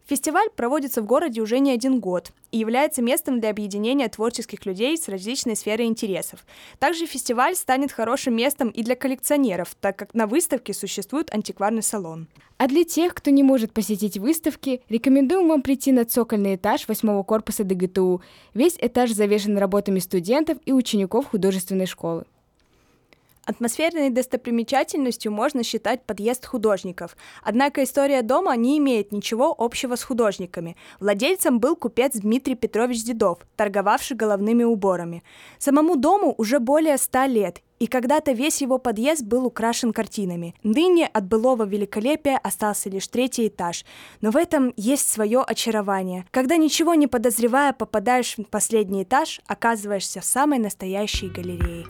S2: Фестиваль проводится в городе уже не один год и является местом для объединения творческих людей с различной сферой интересов. Также фестиваль станет хорошим местом и для коллекционеров, так как на выставке существует антикварный салон.
S1: А для тех, кто не может посетить выставки, рекомендуем вам прийти на цокольный этаж восьмого корпуса ДГТУ. Весь этаж завешен работами студентов и учеников художественной школы.
S2: Атмосферной достопримечательностью можно считать подъезд художников. Однако история дома не имеет ничего общего с художниками. Владельцем был купец Дмитрий Петрович Дедов, торговавший головными уборами. Самому дому уже более ста лет, и когда-то весь его подъезд был украшен картинами. Ныне от былого великолепия остался лишь третий этаж, но в этом есть свое очарование. Когда ничего не подозревая попадаешь в последний этаж, оказываешься в самой настоящей галерее.